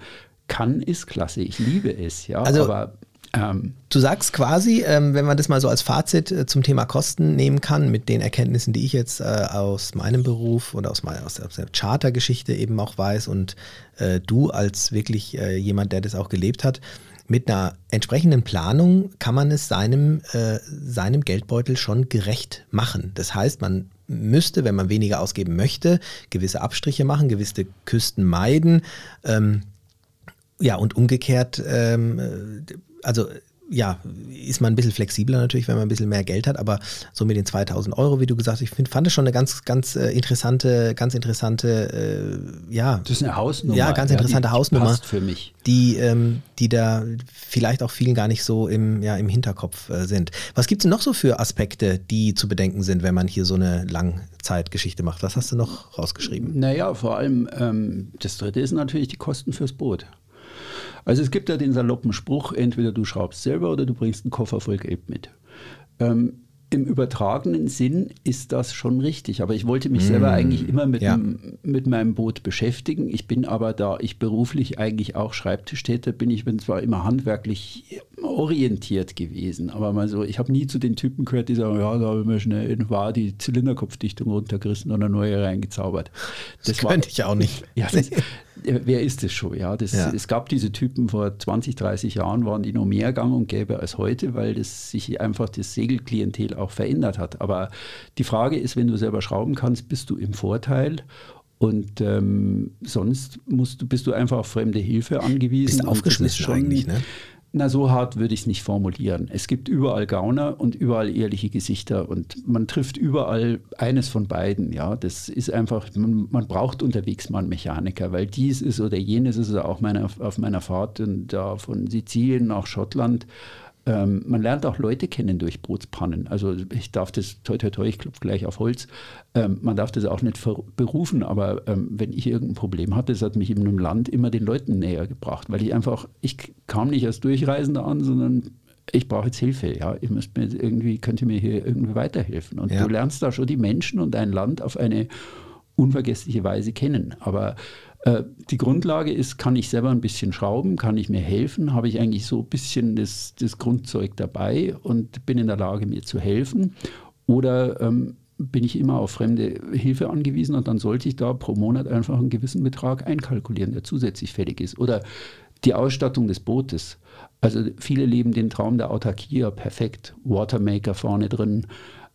kann ist klasse. Ich liebe es, ja. Also, aber ähm, du sagst quasi, ähm, wenn man das mal so als Fazit äh, zum Thema Kosten nehmen kann, mit den Erkenntnissen, die ich jetzt äh, aus meinem Beruf oder aus, mein, aus, der Chartergeschichte eben auch weiß und äh, du als wirklich jemand, der das auch gelebt hat, mit einer entsprechenden Planung kann man es seinem, äh, seinem Geldbeutel schon gerecht machen. Das heißt, man müsste, wenn man weniger ausgeben möchte, gewisse Abstriche machen, gewisse Küsten meiden. Ähm, ja, und umgekehrt, ähm, äh, also ja, ist man ein bisschen flexibler natürlich, wenn man ein bisschen mehr Geld hat, aber so mit den 2000 Euro, wie du gesagt hast, ich find, fand es schon eine ganz, ganz äh, interessante, ganz interessante, äh, ja. Das ist eine Hausnummer. Ja, ganz interessante ja, die, Hausnummer. Passt für mich. Die, ähm, die da vielleicht auch vielen gar nicht so im, ja, im Hinterkopf äh, sind. Was gibt es noch so für Aspekte, die zu bedenken sind, wenn man hier so eine Langzeitgeschichte macht? Was hast du noch rausgeschrieben? Naja, vor allem, ähm, das dritte ist natürlich die Kosten fürs Boot. Also es gibt ja den saloppen Spruch, entweder du schraubst selber oder du bringst einen Koffer voll Geld mit. Ähm, im übertragenen Sinn ist das schon richtig, aber ich wollte mich mmh, selber eigentlich immer mit, ja. mit meinem Boot beschäftigen. Ich bin aber da ich beruflich eigentlich auch Schreibtischtäter bin, ich bin zwar immer handwerklich orientiert gewesen, aber mal so, ich habe nie zu den Typen gehört, die sagen, ja, da haben wir schnell in war die Zylinderkopfdichtung runtergerissen und eine neue reingezaubert. Das, das könnte ich auch nicht. Ja, das, wer ist es schon? Ja, das, ja. Es gab diese Typen vor 20, 30 Jahren, waren die noch mehr gang und gäbe als heute, weil das sich einfach das Segelklientel auch verändert hat. Aber die Frage ist, wenn du selber schrauben kannst, bist du im Vorteil und ähm, sonst musst du, bist du einfach auf fremde Hilfe angewiesen. Bist aufgeschmissen schon, eigentlich, ne? Na, so hart würde ich es nicht formulieren. Es gibt überall Gauner und überall ehrliche Gesichter und man trifft überall eines von beiden. Ja, das ist einfach, man, man braucht unterwegs mal einen Mechaniker, weil dies ist oder jenes ist auch meine, auf meiner Fahrt und da von Sizilien nach Schottland ähm, man lernt auch Leute kennen durch Bootspannen. Also ich darf das, toi toi toi, ich klopfe gleich auf Holz, ähm, man darf das auch nicht berufen, aber ähm, wenn ich irgendein Problem hatte, das hat mich in einem Land immer den Leuten näher gebracht, weil ich einfach, ich kam nicht als Durchreisender an, sondern ich brauche jetzt Hilfe, ja, ihr müsst mir irgendwie, könnt ihr mir hier irgendwie weiterhelfen. Und ja. du lernst da schon die Menschen und dein Land auf eine unvergessliche Weise kennen. Aber die Grundlage ist, kann ich selber ein bisschen schrauben, kann ich mir helfen, habe ich eigentlich so ein bisschen das, das Grundzeug dabei und bin in der Lage, mir zu helfen. Oder ähm, bin ich immer auf fremde Hilfe angewiesen und dann sollte ich da pro Monat einfach einen gewissen Betrag einkalkulieren, der zusätzlich fällig ist. Oder die Ausstattung des Bootes. Also viele leben den Traum der Autarkie ja perfekt. Watermaker vorne drin,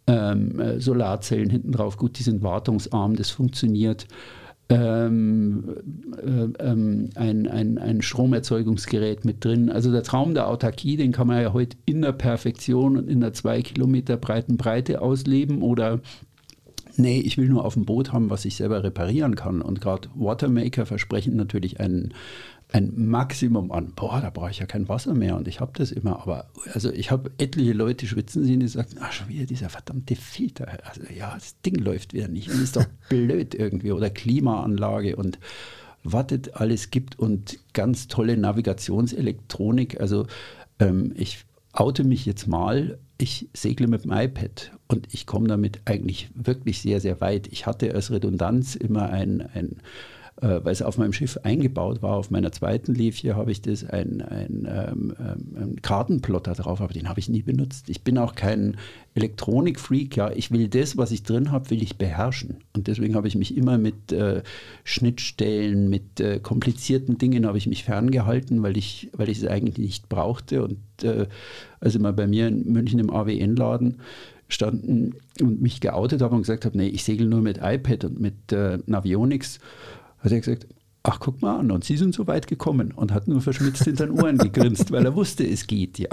ähm, äh, Solarzellen hinten drauf. Gut, die sind wartungsarm, das funktioniert ähm, äh, ähm, ein, ein, ein Stromerzeugungsgerät mit drin. Also der Traum der Autarkie, den kann man ja heute in der Perfektion und in der zwei Kilometer breiten Breite ausleben oder Nee, ich will nur auf dem Boot haben, was ich selber reparieren kann. Und gerade Watermaker versprechen natürlich einen, ein Maximum an, boah, da brauche ich ja kein Wasser mehr und ich habe das immer. Aber also ich habe etliche Leute schwitzen sehen, die sagen, ach, schon wieder dieser verdammte Filter. Also ja, das Ding läuft wieder nicht und ist doch blöd irgendwie. Oder Klimaanlage und wartet alles gibt und ganz tolle Navigationselektronik. Also ähm, ich oute mich jetzt mal, ich segle mit dem iPad und ich komme damit eigentlich wirklich sehr, sehr weit. Ich hatte als Redundanz immer ein, ein äh, weil es auf meinem Schiff eingebaut war. Auf meiner zweiten Livia habe ich das, ein, ein, ähm, ähm, ein Kartenplotter drauf, aber den habe ich nie benutzt. Ich bin auch kein Elektronikfreak, ja. Ich will das, was ich drin habe, will ich beherrschen. Und deswegen habe ich mich immer mit äh, Schnittstellen, mit äh, komplizierten Dingen habe ich mich ferngehalten, weil ich, weil ich es eigentlich nicht brauchte. Und äh, also mal bei mir in München im AWN-Laden standen und mich geoutet habe und gesagt habe, nee, ich segel nur mit iPad und mit äh, Navionics hat er gesagt, ach guck mal an, und Sie sind so weit gekommen und hat nur verschmitzt hinter den Ohren gegrinst, weil er wusste, es geht, ja.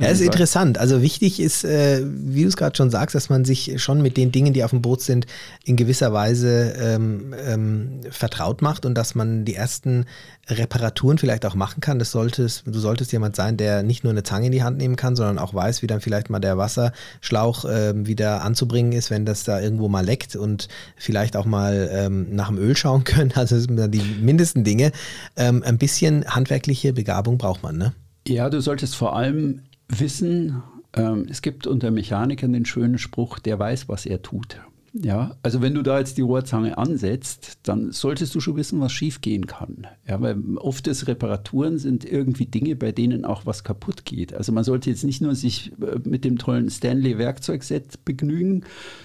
Ja, ist interessant. Also wichtig ist, äh, wie du es gerade schon sagst, dass man sich schon mit den Dingen, die auf dem Boot sind, in gewisser Weise ähm, ähm, vertraut macht und dass man die ersten Reparaturen vielleicht auch machen kann. Das solltest, du solltest jemand sein, der nicht nur eine Zange in die Hand nehmen kann, sondern auch weiß, wie dann vielleicht mal der Wasserschlauch äh, wieder anzubringen ist, wenn das da irgendwo mal leckt und vielleicht auch mal ähm, nach dem Öl schauen können. Also das sind die mindesten Dinge. Ähm, ein bisschen handwerkliche Begabung braucht man, ne? Ja, du solltest vor allem wissen, ähm, es gibt unter Mechanikern den schönen Spruch, der weiß, was er tut. Ja, also wenn du da jetzt die Rohrzange ansetzt, dann solltest du schon wissen, was schiefgehen kann. Ja, weil oft ist Reparaturen sind irgendwie Dinge, bei denen auch was kaputt geht. Also man sollte jetzt nicht nur sich äh, mit dem tollen Stanley Werkzeugset begnügen,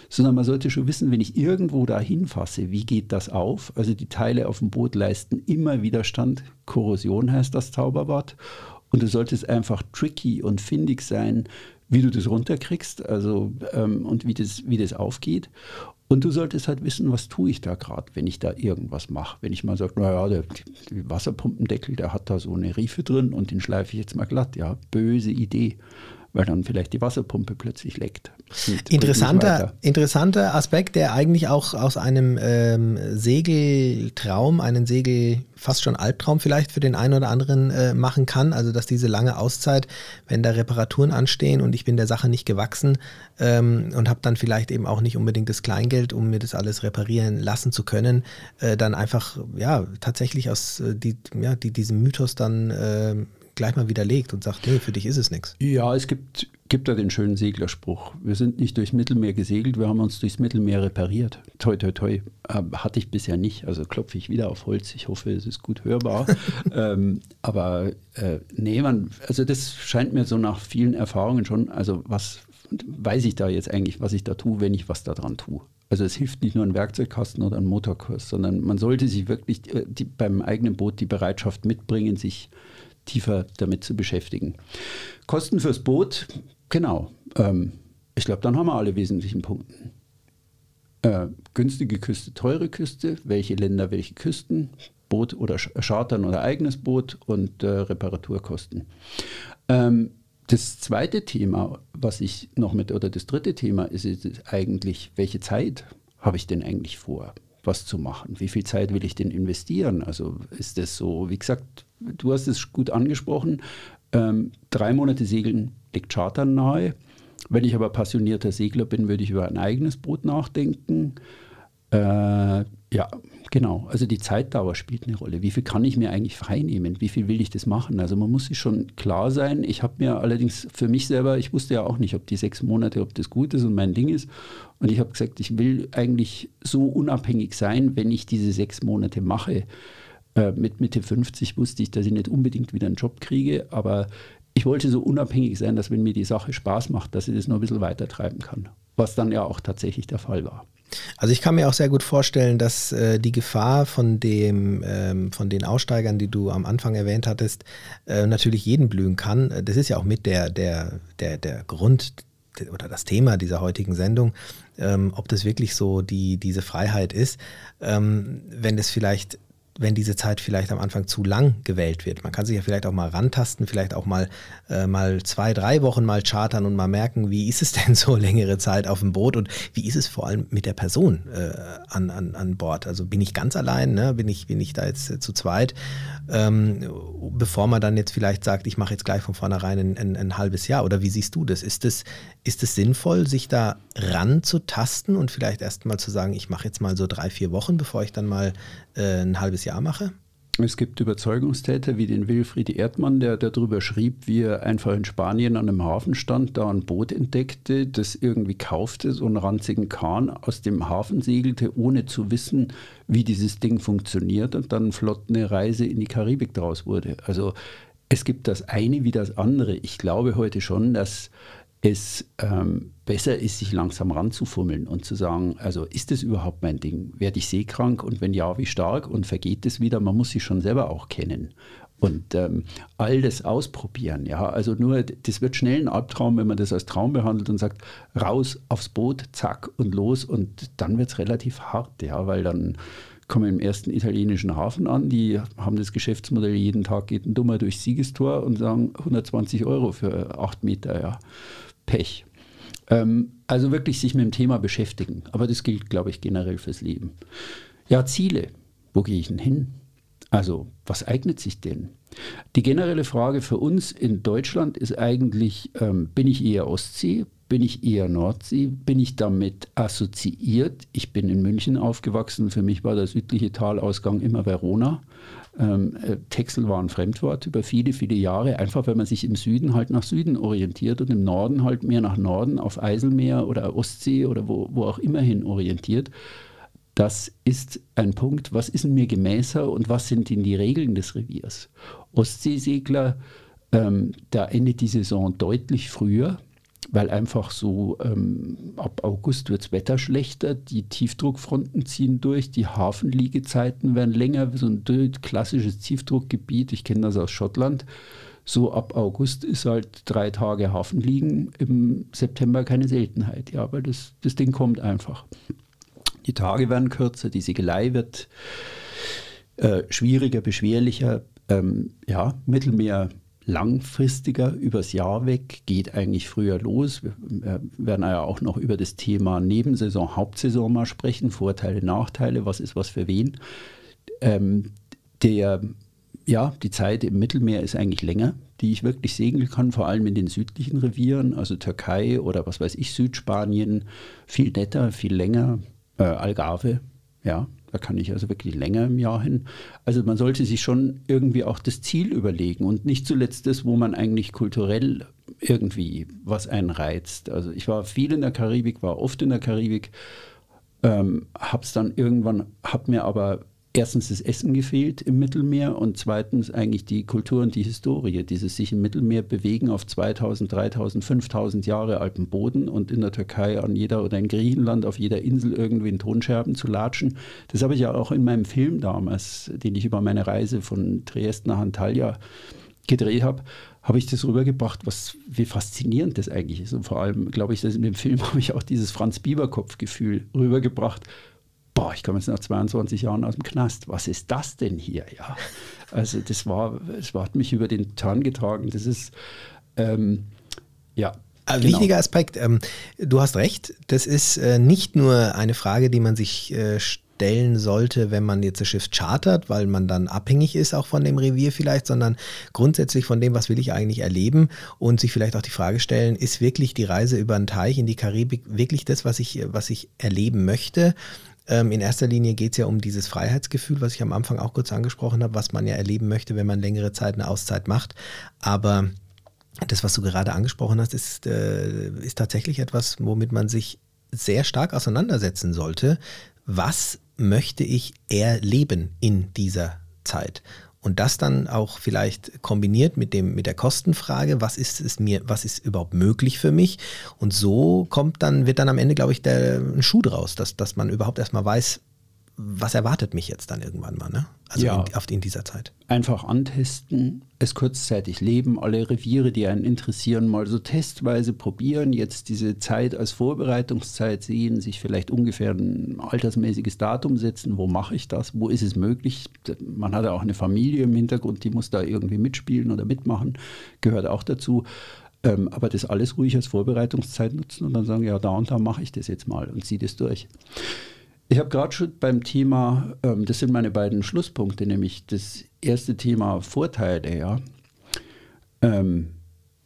sondern man sollte schon wissen, wenn ich irgendwo da hinfasse, wie geht das auf? Also die Teile auf dem Boot leisten immer Widerstand. Korrosion heißt das Zauberwort. Und du solltest einfach tricky und findig sein, wie du das runterkriegst also, ähm, und wie das, wie das aufgeht. Und du solltest halt wissen, was tue ich da gerade, wenn ich da irgendwas mache. Wenn ich mal sage, naja, der, Wasserpumpendeckel, der hat da so eine Riefe drin und den schleife ich jetzt mal glatt. Ja, böse Idee weil dann vielleicht die Wasserpumpe plötzlich leckt. Interessanter, interessanter Aspekt, der eigentlich auch aus einem ähm, Segeltraum, einen Segel, fast schon Albtraum vielleicht für den einen oder anderen äh, machen kann. Also dass diese lange Auszeit, wenn da Reparaturen anstehen und ich bin der Sache nicht gewachsen ähm, und habe dann vielleicht eben auch nicht unbedingt das Kleingeld, um mir das alles reparieren lassen zu können, äh, dann einfach ja tatsächlich aus äh, die, ja, die, diesem Mythos dann äh, gleich mal widerlegt und sagt, nee, für dich ist es nichts. Ja, es gibt, gibt da den schönen Seglerspruch. Wir sind nicht durchs Mittelmeer gesegelt, wir haben uns durchs Mittelmeer repariert. Toi, toi, toi. Hatte ich bisher nicht, also klopfe ich wieder auf Holz. Ich hoffe, es ist gut hörbar. ähm, aber äh, nee, man, also das scheint mir so nach vielen Erfahrungen schon, also was weiß ich da jetzt eigentlich, was ich da tue, wenn ich was daran tue. Also es hilft nicht nur ein Werkzeugkasten oder ein Motorkurs, sondern man sollte sich wirklich äh, die, beim eigenen Boot die Bereitschaft mitbringen, sich tiefer damit zu beschäftigen. Kosten fürs Boot, genau. Ähm, ich glaube, dann haben wir alle wesentlichen Punkte. Äh, günstige Küste, teure Küste, welche Länder, welche Küsten, Boot oder Chartern oder eigenes Boot und äh, Reparaturkosten. Ähm, das zweite Thema, was ich noch mit, oder das dritte Thema ist, ist eigentlich, welche Zeit habe ich denn eigentlich vor? was zu machen. Wie viel Zeit will ich denn investieren? Also ist das so, wie gesagt, du hast es gut angesprochen, ähm, drei Monate Segeln liegt Chartern nahe. Wenn ich aber passionierter Segler bin, würde ich über ein eigenes Boot nachdenken. Äh, ja, genau. Also die Zeitdauer spielt eine Rolle. Wie viel kann ich mir eigentlich freinehmen? Wie viel will ich das machen? Also man muss sich schon klar sein. Ich habe mir allerdings für mich selber, ich wusste ja auch nicht, ob die sechs Monate, ob das gut ist und mein Ding ist. Und ich habe gesagt, ich will eigentlich so unabhängig sein, wenn ich diese sechs Monate mache. Äh, mit Mitte 50 wusste ich, dass ich nicht unbedingt wieder einen Job kriege, aber ich wollte so unabhängig sein, dass wenn mir die Sache Spaß macht, dass ich das noch ein bisschen weiter treiben kann. Was dann ja auch tatsächlich der Fall war. Also ich kann mir auch sehr gut vorstellen, dass äh, die Gefahr von dem, ähm, von den Aussteigern, die du am Anfang erwähnt hattest, äh, natürlich jeden blühen kann. Das ist ja auch mit der, der, der, der Grund oder das Thema dieser heutigen Sendung, ähm, ob das wirklich so die, diese Freiheit ist. Ähm, wenn es vielleicht wenn diese Zeit vielleicht am Anfang zu lang gewählt wird. Man kann sich ja vielleicht auch mal rantasten, vielleicht auch mal, äh, mal zwei, drei Wochen mal chartern und mal merken, wie ist es denn so längere Zeit auf dem Boot und wie ist es vor allem mit der Person äh, an, an, an Bord. Also bin ich ganz allein, ne? bin, ich, bin ich da jetzt äh, zu zweit, ähm, bevor man dann jetzt vielleicht sagt, ich mache jetzt gleich von vornherein ein, ein, ein halbes Jahr. Oder wie siehst du das? Ist es ist es sinnvoll, sich da ranzutasten und vielleicht erst mal zu sagen, ich mache jetzt mal so drei, vier Wochen, bevor ich dann mal äh, ein halbes Jahr mache? Es gibt Überzeugungstäter wie den Wilfried Erdmann, der darüber schrieb, wie er einfach in Spanien an einem Hafen stand, da ein Boot entdeckte, das irgendwie kaufte, so einen ranzigen Kahn aus dem Hafen segelte, ohne zu wissen, wie dieses Ding funktioniert und dann flott eine Reise in die Karibik draus wurde. Also es gibt das eine wie das andere. Ich glaube heute schon, dass es ähm, besser ist, sich langsam ranzufummeln und zu sagen, also ist das überhaupt mein Ding? Werde ich seekrank und wenn ja, wie stark? Und vergeht es wieder? Man muss sich schon selber auch kennen und ähm, all das ausprobieren. Ja, also nur, das wird schnell ein Albtraum, wenn man das als Traum behandelt und sagt, raus aufs Boot, zack und los und dann wird es relativ hart, ja, weil dann kommen im ersten italienischen Hafen an, die haben das Geschäftsmodell, jeden Tag geht ein Dummer durchs Siegestor und sagen 120 Euro für acht Meter, ja. Pech. Ähm, also wirklich sich mit dem Thema beschäftigen. Aber das gilt, glaube ich, generell fürs Leben. Ja, Ziele. Wo gehe ich denn hin? Also, was eignet sich denn? Die generelle Frage für uns in Deutschland ist eigentlich, ähm, bin ich eher Ostsee, bin ich eher Nordsee, bin ich damit assoziiert? Ich bin in München aufgewachsen, für mich war der südliche Talausgang immer Verona. Ähm, äh, Texel war ein Fremdwort über viele, viele Jahre, einfach weil man sich im Süden halt nach Süden orientiert und im Norden halt mehr nach Norden auf Eiselmeer oder Ostsee oder wo, wo auch immer hin orientiert. Das ist ein Punkt, was ist mir gemäßer und was sind denn die Regeln des Reviers? Ostseesegler, ähm, da endet die Saison deutlich früher weil einfach so ähm, ab August wird das Wetter schlechter, die Tiefdruckfronten ziehen durch, die Hafenliegezeiten werden länger, so ein klassisches Tiefdruckgebiet, ich kenne das aus Schottland. So ab August ist halt drei Tage Hafenliegen, im September keine Seltenheit, ja, weil das, das Ding kommt einfach. Die Tage werden kürzer, die Segelei wird äh, schwieriger, beschwerlicher. Ähm, ja, Mittelmeer langfristiger übers Jahr weg, geht eigentlich früher los. Wir werden ja auch noch über das Thema Nebensaison, Hauptsaison mal sprechen, Vorteile, Nachteile, was ist was für wen. Ähm, der, ja, die Zeit im Mittelmeer ist eigentlich länger, die ich wirklich segeln kann, vor allem in den südlichen Revieren, also Türkei oder was weiß ich, Südspanien, viel netter, viel länger, äh, Algarve, ja, da kann ich also wirklich länger im Jahr hin. Also man sollte sich schon irgendwie auch das Ziel überlegen und nicht zuletzt das, wo man eigentlich kulturell irgendwie was einreizt. Also ich war viel in der Karibik, war oft in der Karibik, ähm, es dann irgendwann, habe mir aber erstens das Essen gefehlt im Mittelmeer und zweitens eigentlich die Kultur und die Historie, dieses sich im Mittelmeer bewegen auf 2000, 3000, 5000 Jahre alten Boden und in der Türkei an jeder oder in Griechenland auf jeder Insel irgendwie in Tonscherben zu latschen. Das habe ich ja auch in meinem Film damals, den ich über meine Reise von Triest nach Antalya gedreht habe, habe ich das rübergebracht, was, wie faszinierend das eigentlich ist. Und vor allem, glaube ich, dass in dem Film habe ich auch dieses Franz Bieberkopf-Gefühl rübergebracht boah, ich komme jetzt nach 22 Jahren aus dem Knast, was ist das denn hier? Ja, also das war, es hat mich über den Turn getragen. Das ist, ähm, ja. Ein genau. wichtiger Aspekt, ähm, du hast recht, das ist äh, nicht nur eine Frage, die man sich äh, stellen sollte, wenn man jetzt das Schiff chartert, weil man dann abhängig ist auch von dem Revier vielleicht, sondern grundsätzlich von dem, was will ich eigentlich erleben und sich vielleicht auch die Frage stellen, ist wirklich die Reise über einen Teich in die Karibik wirklich das, was ich, was ich erleben möchte? Ähm, in erster Linie geht es ja um dieses Freiheitsgefühl, was ich am Anfang auch kurz angesprochen habe, was man ja erleben möchte, wenn man längere Zeit eine Auszeit macht. Aber das, was du gerade angesprochen hast, ist, äh, ist tatsächlich etwas, womit man sich sehr stark auseinandersetzen sollte. Was möchte ich erleben in dieser Zeit? Und das dann auch vielleicht kombiniert mit dem, mit der Kostenfrage, was ist es mir, was ist überhaupt möglich für mich? Und so kommt dann, wird dann am Ende, glaube ich, der ein Schuh draus, dass, dass man überhaupt erstmal weiß, was erwartet mich jetzt dann irgendwann mal, ne? Also Ja. in, auf, in dieser Zeit. Einfach antesten, es kurzzeitig leben, alle Reviere, die einen interessieren, mal so testweise probieren, jetzt diese Zeit als Vorbereitungszeit sehen, sich vielleicht ungefähr ein altersmäßiges Datum setzen, wo mache ich das, wo ist es möglich. Man hat ja auch eine Familie im Hintergrund, die muss da irgendwie mitspielen oder mitmachen, gehört auch dazu. Ähm, aber das alles ruhig als Vorbereitungszeit nutzen und dann sagen, ja, da und da mache ich das jetzt mal und ziehe das durch. Ich habe gerade schon beim Thema, ähm, das sind meine beiden Schlusspunkte, nämlich das erste Thema Vorteile, ja. Ähm,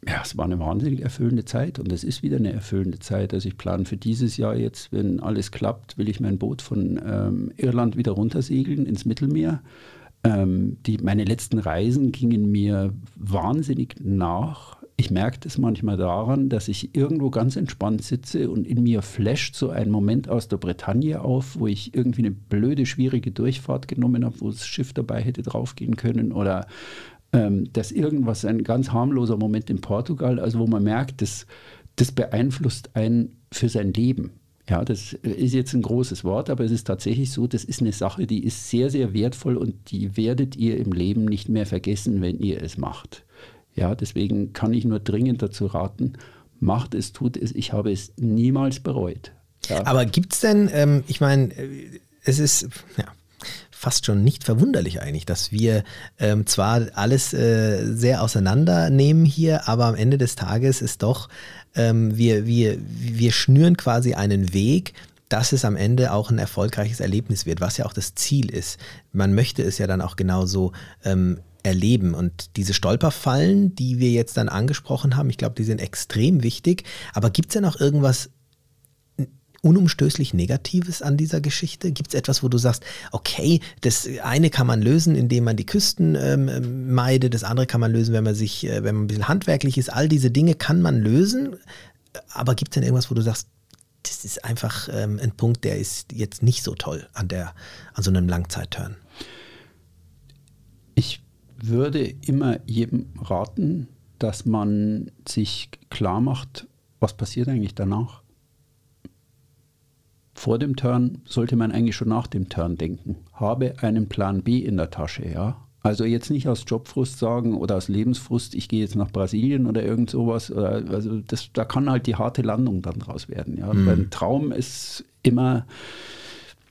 ja, es war eine wahnsinnig erfüllende Zeit und es ist wieder eine erfüllende Zeit. Also ich plane für dieses Jahr jetzt, wenn alles klappt, will ich mein Boot von ähm, Irland wieder runtersegeln ins Mittelmeer. Ähm, die, meine letzten Reisen gingen mir wahnsinnig nach. Ich merke das manchmal daran, dass ich irgendwo ganz entspannt sitze und in mir flasht so ein Moment aus der Bretagne auf, wo ich irgendwie eine blöde, schwierige Durchfahrt genommen habe, wo das Schiff dabei hätte draufgehen können oder ähm, dass irgendwas, ein ganz harmloser Moment in Portugal, also wo man merkt, das, das beeinflusst einen für sein Leben. Ja, das ist jetzt ein großes Wort, aber es ist tatsächlich so, das ist eine Sache, die ist sehr, sehr wertvoll und die werdet ihr im Leben nicht mehr vergessen, wenn ihr es macht. Ja, deswegen kann ich nur dringend dazu raten, macht es, tut es. Ich habe es niemals bereut. Ja. Aber gibt es denn, ähm, ich meine, äh, es ist ja, fast schon nicht verwunderlich eigentlich, dass wir ähm, zwar alles äh, sehr auseinandernehmen hier, aber am Ende des Tages ist doch, ähm, wir, wir, wir schnüren quasi einen Weg, dass es am Ende auch ein erfolgreiches Erlebnis wird, was ja auch das Ziel ist. Man möchte es ja dann auch genauso ähm, erleben. Und diese Stolperfallen, die wir jetzt dann angesprochen haben, ich glaube, die sind extrem wichtig. Aber gibt es denn auch irgendwas unumstößlich Negatives an dieser Geschichte? Gibt es etwas, wo du sagst, okay, das eine kann man lösen, indem man die Küsten ähm, meidet, das andere kann man lösen, wenn man sich, äh, wenn man ein bisschen handwerklich ist, all diese Dinge kann man lösen. Aber gibt es denn irgendwas, wo du sagst, das ist einfach ähm, ein Punkt, der ist jetzt nicht so toll an, der, an so einem Langzeitturn? Ich würde immer jedem raten, dass man sich klar macht, was passiert eigentlich danach. Vor dem Turn sollte man eigentlich schon nach dem Turn denken. Habe einen Plan B in der Tasche, ja. Also jetzt nicht aus Jobfrust sagen oder aus Lebensfrust, ich gehe jetzt nach Brasilien oder irgend sowas. Oder, also das, da kann halt die harte Landung dann draus werden. Ja. Mhm. Ein Traum ist immer,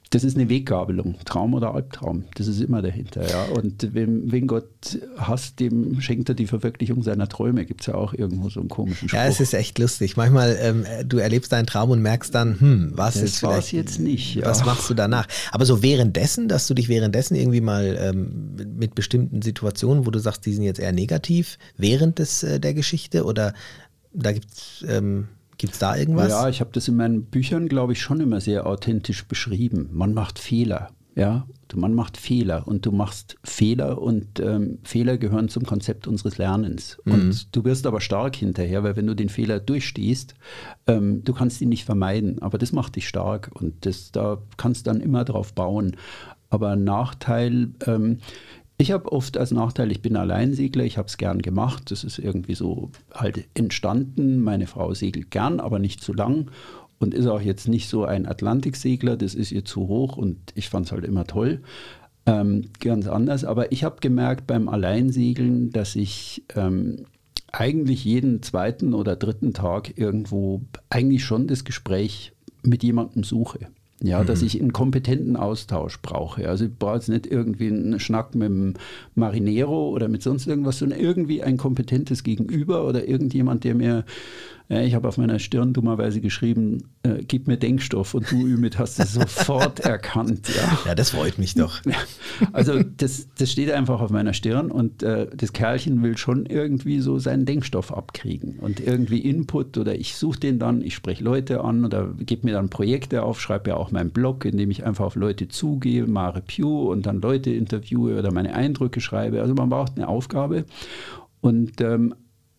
das ist eine Weggabelung, Traum oder Albtraum. Das ist immer dahinter. Ja. Und wem, wen Gott hasst, dem schenkt er die Verwirklichung seiner Träume. Gibt es ja auch irgendwo so einen komischen Spruch. Ja, es ist echt lustig. Manchmal, ähm, du erlebst deinen Traum und merkst dann, hm, was das ist vielleicht, jetzt nicht. Ja. Was machst du danach? Aber so währenddessen, dass du dich währenddessen irgendwie mal ähm, mit bestimmten Situationen, wo du sagst, die sind jetzt eher negativ, während des, äh, der Geschichte oder da gibt es ähm, Gibt es da irgendwas? Ja, ich habe das in meinen Büchern, glaube ich, schon immer sehr authentisch beschrieben. Man macht Fehler. Ja, man macht Fehler und du machst Fehler und ähm, Fehler gehören zum Konzept unseres Lernens. Mhm. Und du wirst aber stark hinterher, weil wenn du den Fehler durchstehst, ähm, du kannst ihn nicht vermeiden, aber das macht dich stark und das, da kannst dann immer drauf bauen. Aber Nachteil, ähm, ich habe oft als Nachteil, ich bin Alleinsegler, ich habe es gern gemacht. Das ist irgendwie so halt entstanden. Meine Frau segelt gern, aber nicht zu lang und ist auch jetzt nicht so ein Atlantiksegler. Das ist ihr zu hoch und ich fand es halt immer toll. Ähm, ganz anders. Aber ich habe gemerkt beim Alleinsegeln, dass ich ähm, eigentlich jeden zweiten oder dritten Tag irgendwo eigentlich schon das Gespräch mit jemandem suche. Ja, mhm. dass ich einen kompetenten Austausch brauche. Also ich brauche jetzt nicht irgendwie einen Schnack mit dem Marinero oder mit sonst irgendwas, sondern irgendwie ein kompetentes Gegenüber oder irgendjemand, der mir, ja, ich habe auf meiner Stirn dummerweise geschrieben, äh, gib mir Denkstoff und du, Ümit, hast es sofort erkannt. Ja. ja, das freut mich doch. Also das, das steht einfach auf meiner Stirn und äh, das Kerlchen will schon irgendwie so seinen Denkstoff abkriegen und irgendwie Input oder ich suche den dann, ich spreche Leute an oder gebe mir dann Projekte auf, schreibe ja auch meinen Blog, in dem ich einfach auf Leute zugehe, mal Review und dann Leute interviewe oder meine Eindrücke schreibe. Also man braucht eine Aufgabe und ähm,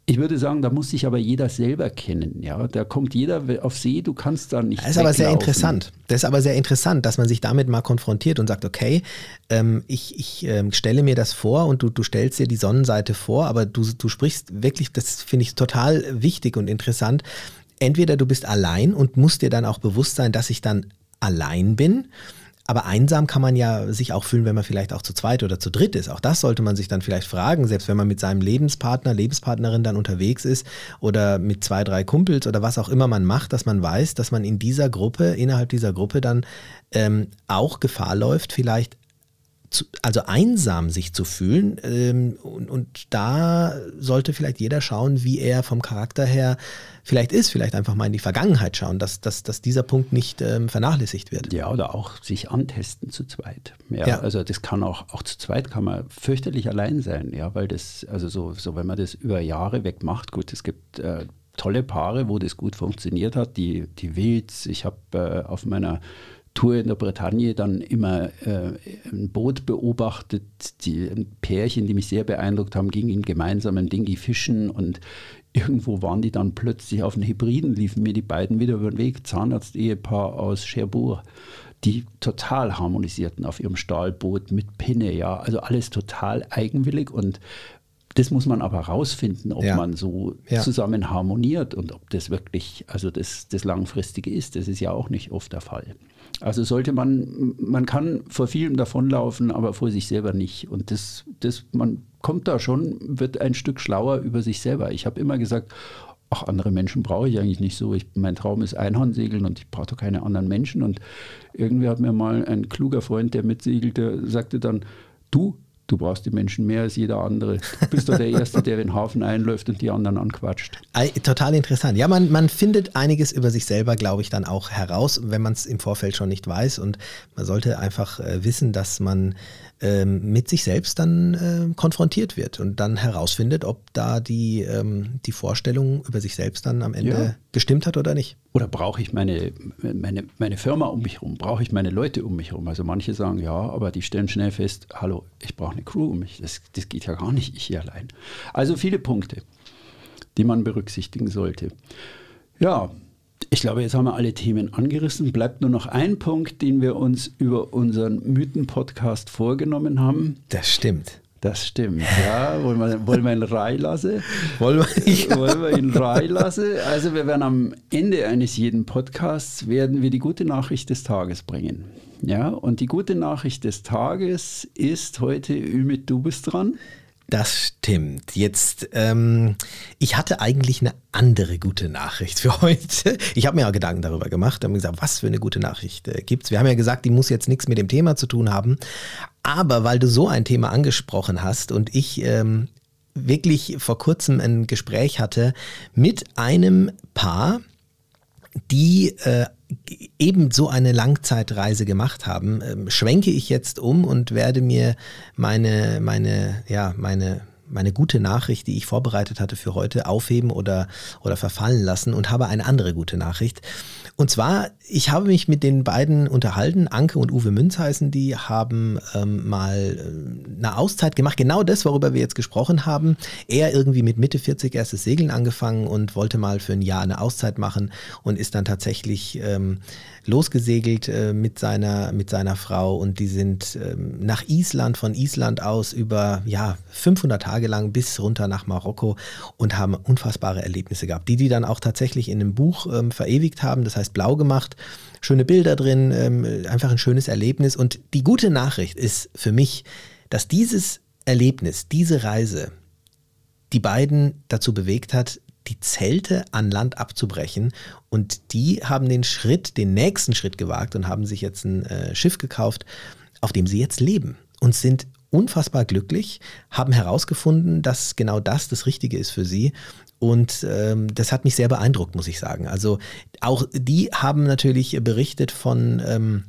ich würde sagen, da muss sich aber jeder selber kennen. Ja, da kommt jeder auf See. Du kannst da nicht. Das ist weglaufen. aber sehr interessant. Das ist aber sehr interessant, dass man sich damit mal konfrontiert und sagt, okay, ähm, ich, ich ähm, stelle mir das vor und du, du stellst dir die Sonnenseite vor, aber du, du sprichst wirklich, das finde ich total wichtig und interessant. Entweder du bist allein und musst dir dann auch bewusst sein, dass ich dann allein bin Aber einsam kann man ja sich auch fühlen, wenn man vielleicht auch zu zweit oder zu dritt ist. Auch das sollte man sich dann vielleicht fragen, selbst wenn man mit seinem Lebenspartner, Lebenspartnerin dann unterwegs ist oder mit zwei, drei Kumpels oder was auch immer man macht, dass man weiß, dass man in dieser Gruppe, innerhalb dieser Gruppe dann ähm, auch Gefahr läuft, vielleicht zu, also einsam sich zu fühlen. Ähm, und, und, da sollte vielleicht jeder schauen, wie er vom Charakter her vielleicht ist. Vielleicht einfach mal in die Vergangenheit schauen, dass, dass, dass dieser Punkt nicht ähm, vernachlässigt wird. Ja, oder auch sich antesten zu zweit. Ja, ja, Also das kann auch, auch zu zweit kann man fürchterlich allein sein, ja, weil das, also so, so wenn man das über Jahre weg macht, gut, es gibt äh, tolle Paare, wo das gut funktioniert hat, die, die Wilds, ich habe äh, auf meiner Tour in der Bretagne dann immer äh, ein Boot beobachtet, die, Pärchen, die mich sehr beeindruckt haben, gingen gemeinsam im Dingi fischen und irgendwo waren die dann plötzlich auf den Hybriden, liefen mir die beiden wieder über den Weg, Zahnarzt-Ehepaar aus Cherbourg, die total harmonisierten auf ihrem Stahlboot mit Pinne, ja, also alles total eigenwillig und das muss man aber rausfinden, ob ja. man so ja. zusammen harmoniert und ob das wirklich, also das, das Langfristige ist. Das ist ja auch nicht oft der Fall. Also sollte man, man kann vor vielem davonlaufen, aber vor sich selber nicht. Und das, das, man kommt da schon, wird ein Stück schlauer über sich selber. Ich habe immer gesagt, ach, andere Menschen brauche ich eigentlich nicht so. Ich, mein Traum ist Einhornsegeln und ich brauche doch keine anderen Menschen. Und irgendwie hat mir mal ein kluger Freund, der mitsegelte, sagte dann, du, Du brauchst die Menschen mehr als jeder andere. Du bist doch der Erste, der den Hafen einläuft und die anderen anquatscht. Total interessant. Ja, man, man findet einiges über sich selber, glaube ich, dann auch heraus, wenn man es im Vorfeld schon nicht weiß. Und man sollte einfach äh, wissen, dass man ähm, mit sich selbst dann äh, konfrontiert wird und dann herausfindet, ob da die, ähm, die Vorstellung über sich selbst dann am Ende ja. gestimmt hat oder nicht. Oder brauche ich meine, meine, meine Firma um mich herum? Brauche ich meine Leute um mich herum? Also manche sagen, ja, aber die stellen schnell fest, hallo, ich brauche eine Crew um mich. Das, das geht ja gar nicht, ich hier allein. Also viele Punkte, die man berücksichtigen sollte. Ja, ich glaube, jetzt haben wir alle Themen angerissen. Bleibt nur noch ein Punkt, den wir uns über unseren Mythen-Podcast vorgenommen haben. Das stimmt. Das stimmt, ja. Wollen wir, wollen wir ihn reinlassen? Wollen wir, ja. wollen wir ihn reinlassen? Also wir werden am Ende eines jeden Podcasts, werden wir die gute Nachricht des Tages bringen. Ja, und die gute Nachricht des Tages ist heute, Ümit, du bist dran. Das stimmt. Jetzt, ähm, ich hatte eigentlich eine andere gute Nachricht für heute. Ich habe mir auch Gedanken darüber gemacht, habe gesagt, was für eine gute Nachricht äh, gibt's. Wir haben ja gesagt, die muss jetzt nichts mit dem Thema zu tun haben. Aber weil du so ein Thema angesprochen hast und ich ähm, wirklich vor kurzem ein Gespräch hatte mit einem Paar, die äh, eben so eine Langzeitreise gemacht haben, ähm, schwenke ich jetzt um und werde mir meine, meine, ja, meine, meine gute Nachricht, die ich vorbereitet hatte für heute, aufheben oder, oder verfallen lassen und habe eine andere gute Nachricht. Und zwar, ich habe mich mit den beiden unterhalten, Anke und Uwe Münz heißen die, haben ähm, mal äh, eine Auszeit gemacht, genau das, worüber wir jetzt gesprochen haben. Er irgendwie mit Mitte 40 erstes Segeln angefangen und wollte mal für ein Jahr eine Auszeit machen und ist dann tatsächlich ähm, losgesegelt äh, mit, seiner, mit seiner Frau und die sind ähm, nach Island, von Island aus über ja, 500 Tage lang bis runter nach Marokko und haben unfassbare Erlebnisse gehabt, die die dann auch tatsächlich in einem Buch ähm, verewigt haben. Das heißt, blau gemacht. Schöne Bilder drin, ähm, einfach ein schönes Erlebnis. Und die gute Nachricht ist für mich, dass dieses Erlebnis, diese Reise, die beiden dazu bewegt hat, die Zelte an Land abzubrechen. Und die haben den Schritt, den nächsten Schritt gewagt und haben sich jetzt ein äh, Schiff gekauft, auf dem sie jetzt leben und sind unfassbar glücklich, haben herausgefunden, dass genau das das Richtige ist für sie und ähm, das hat mich sehr beeindruckt, muss ich sagen. Also auch die haben natürlich berichtet von... Ähm,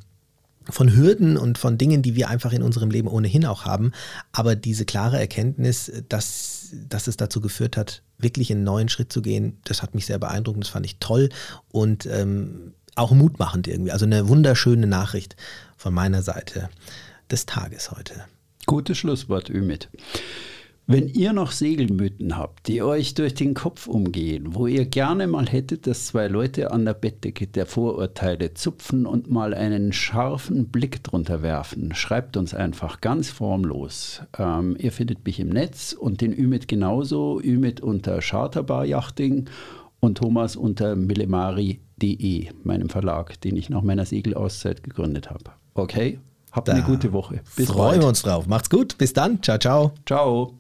von Hürden und von Dingen, die wir einfach in unserem Leben ohnehin auch haben. Aber diese klare Erkenntnis, dass, dass es dazu geführt hat, wirklich einen neuen Schritt zu gehen, das hat mich sehr beeindruckt, das fand ich toll und ähm, auch mutmachend irgendwie. Also eine wunderschöne Nachricht von meiner Seite des Tages heute. Gutes Schlusswort, Ümit. Wenn ihr noch Segelmythen habt, die euch durch den Kopf umgehen, wo ihr gerne mal hättet, dass zwei Leute an der Bettdecke der Vorurteile zupfen und mal einen scharfen Blick drunter werfen, schreibt uns einfach ganz formlos. Ähm, ihr findet mich im Netz und den Ümit genauso, Ümit unter Charterbar Yachting und Thomas unter Millemari De, meinem Verlag, den ich nach meiner Segelauszeit gegründet habe. Okay? Habt eine gute Woche. Bis freuen bald. wir uns drauf. Macht's gut. Bis dann. Ciao, ciao. Ciao.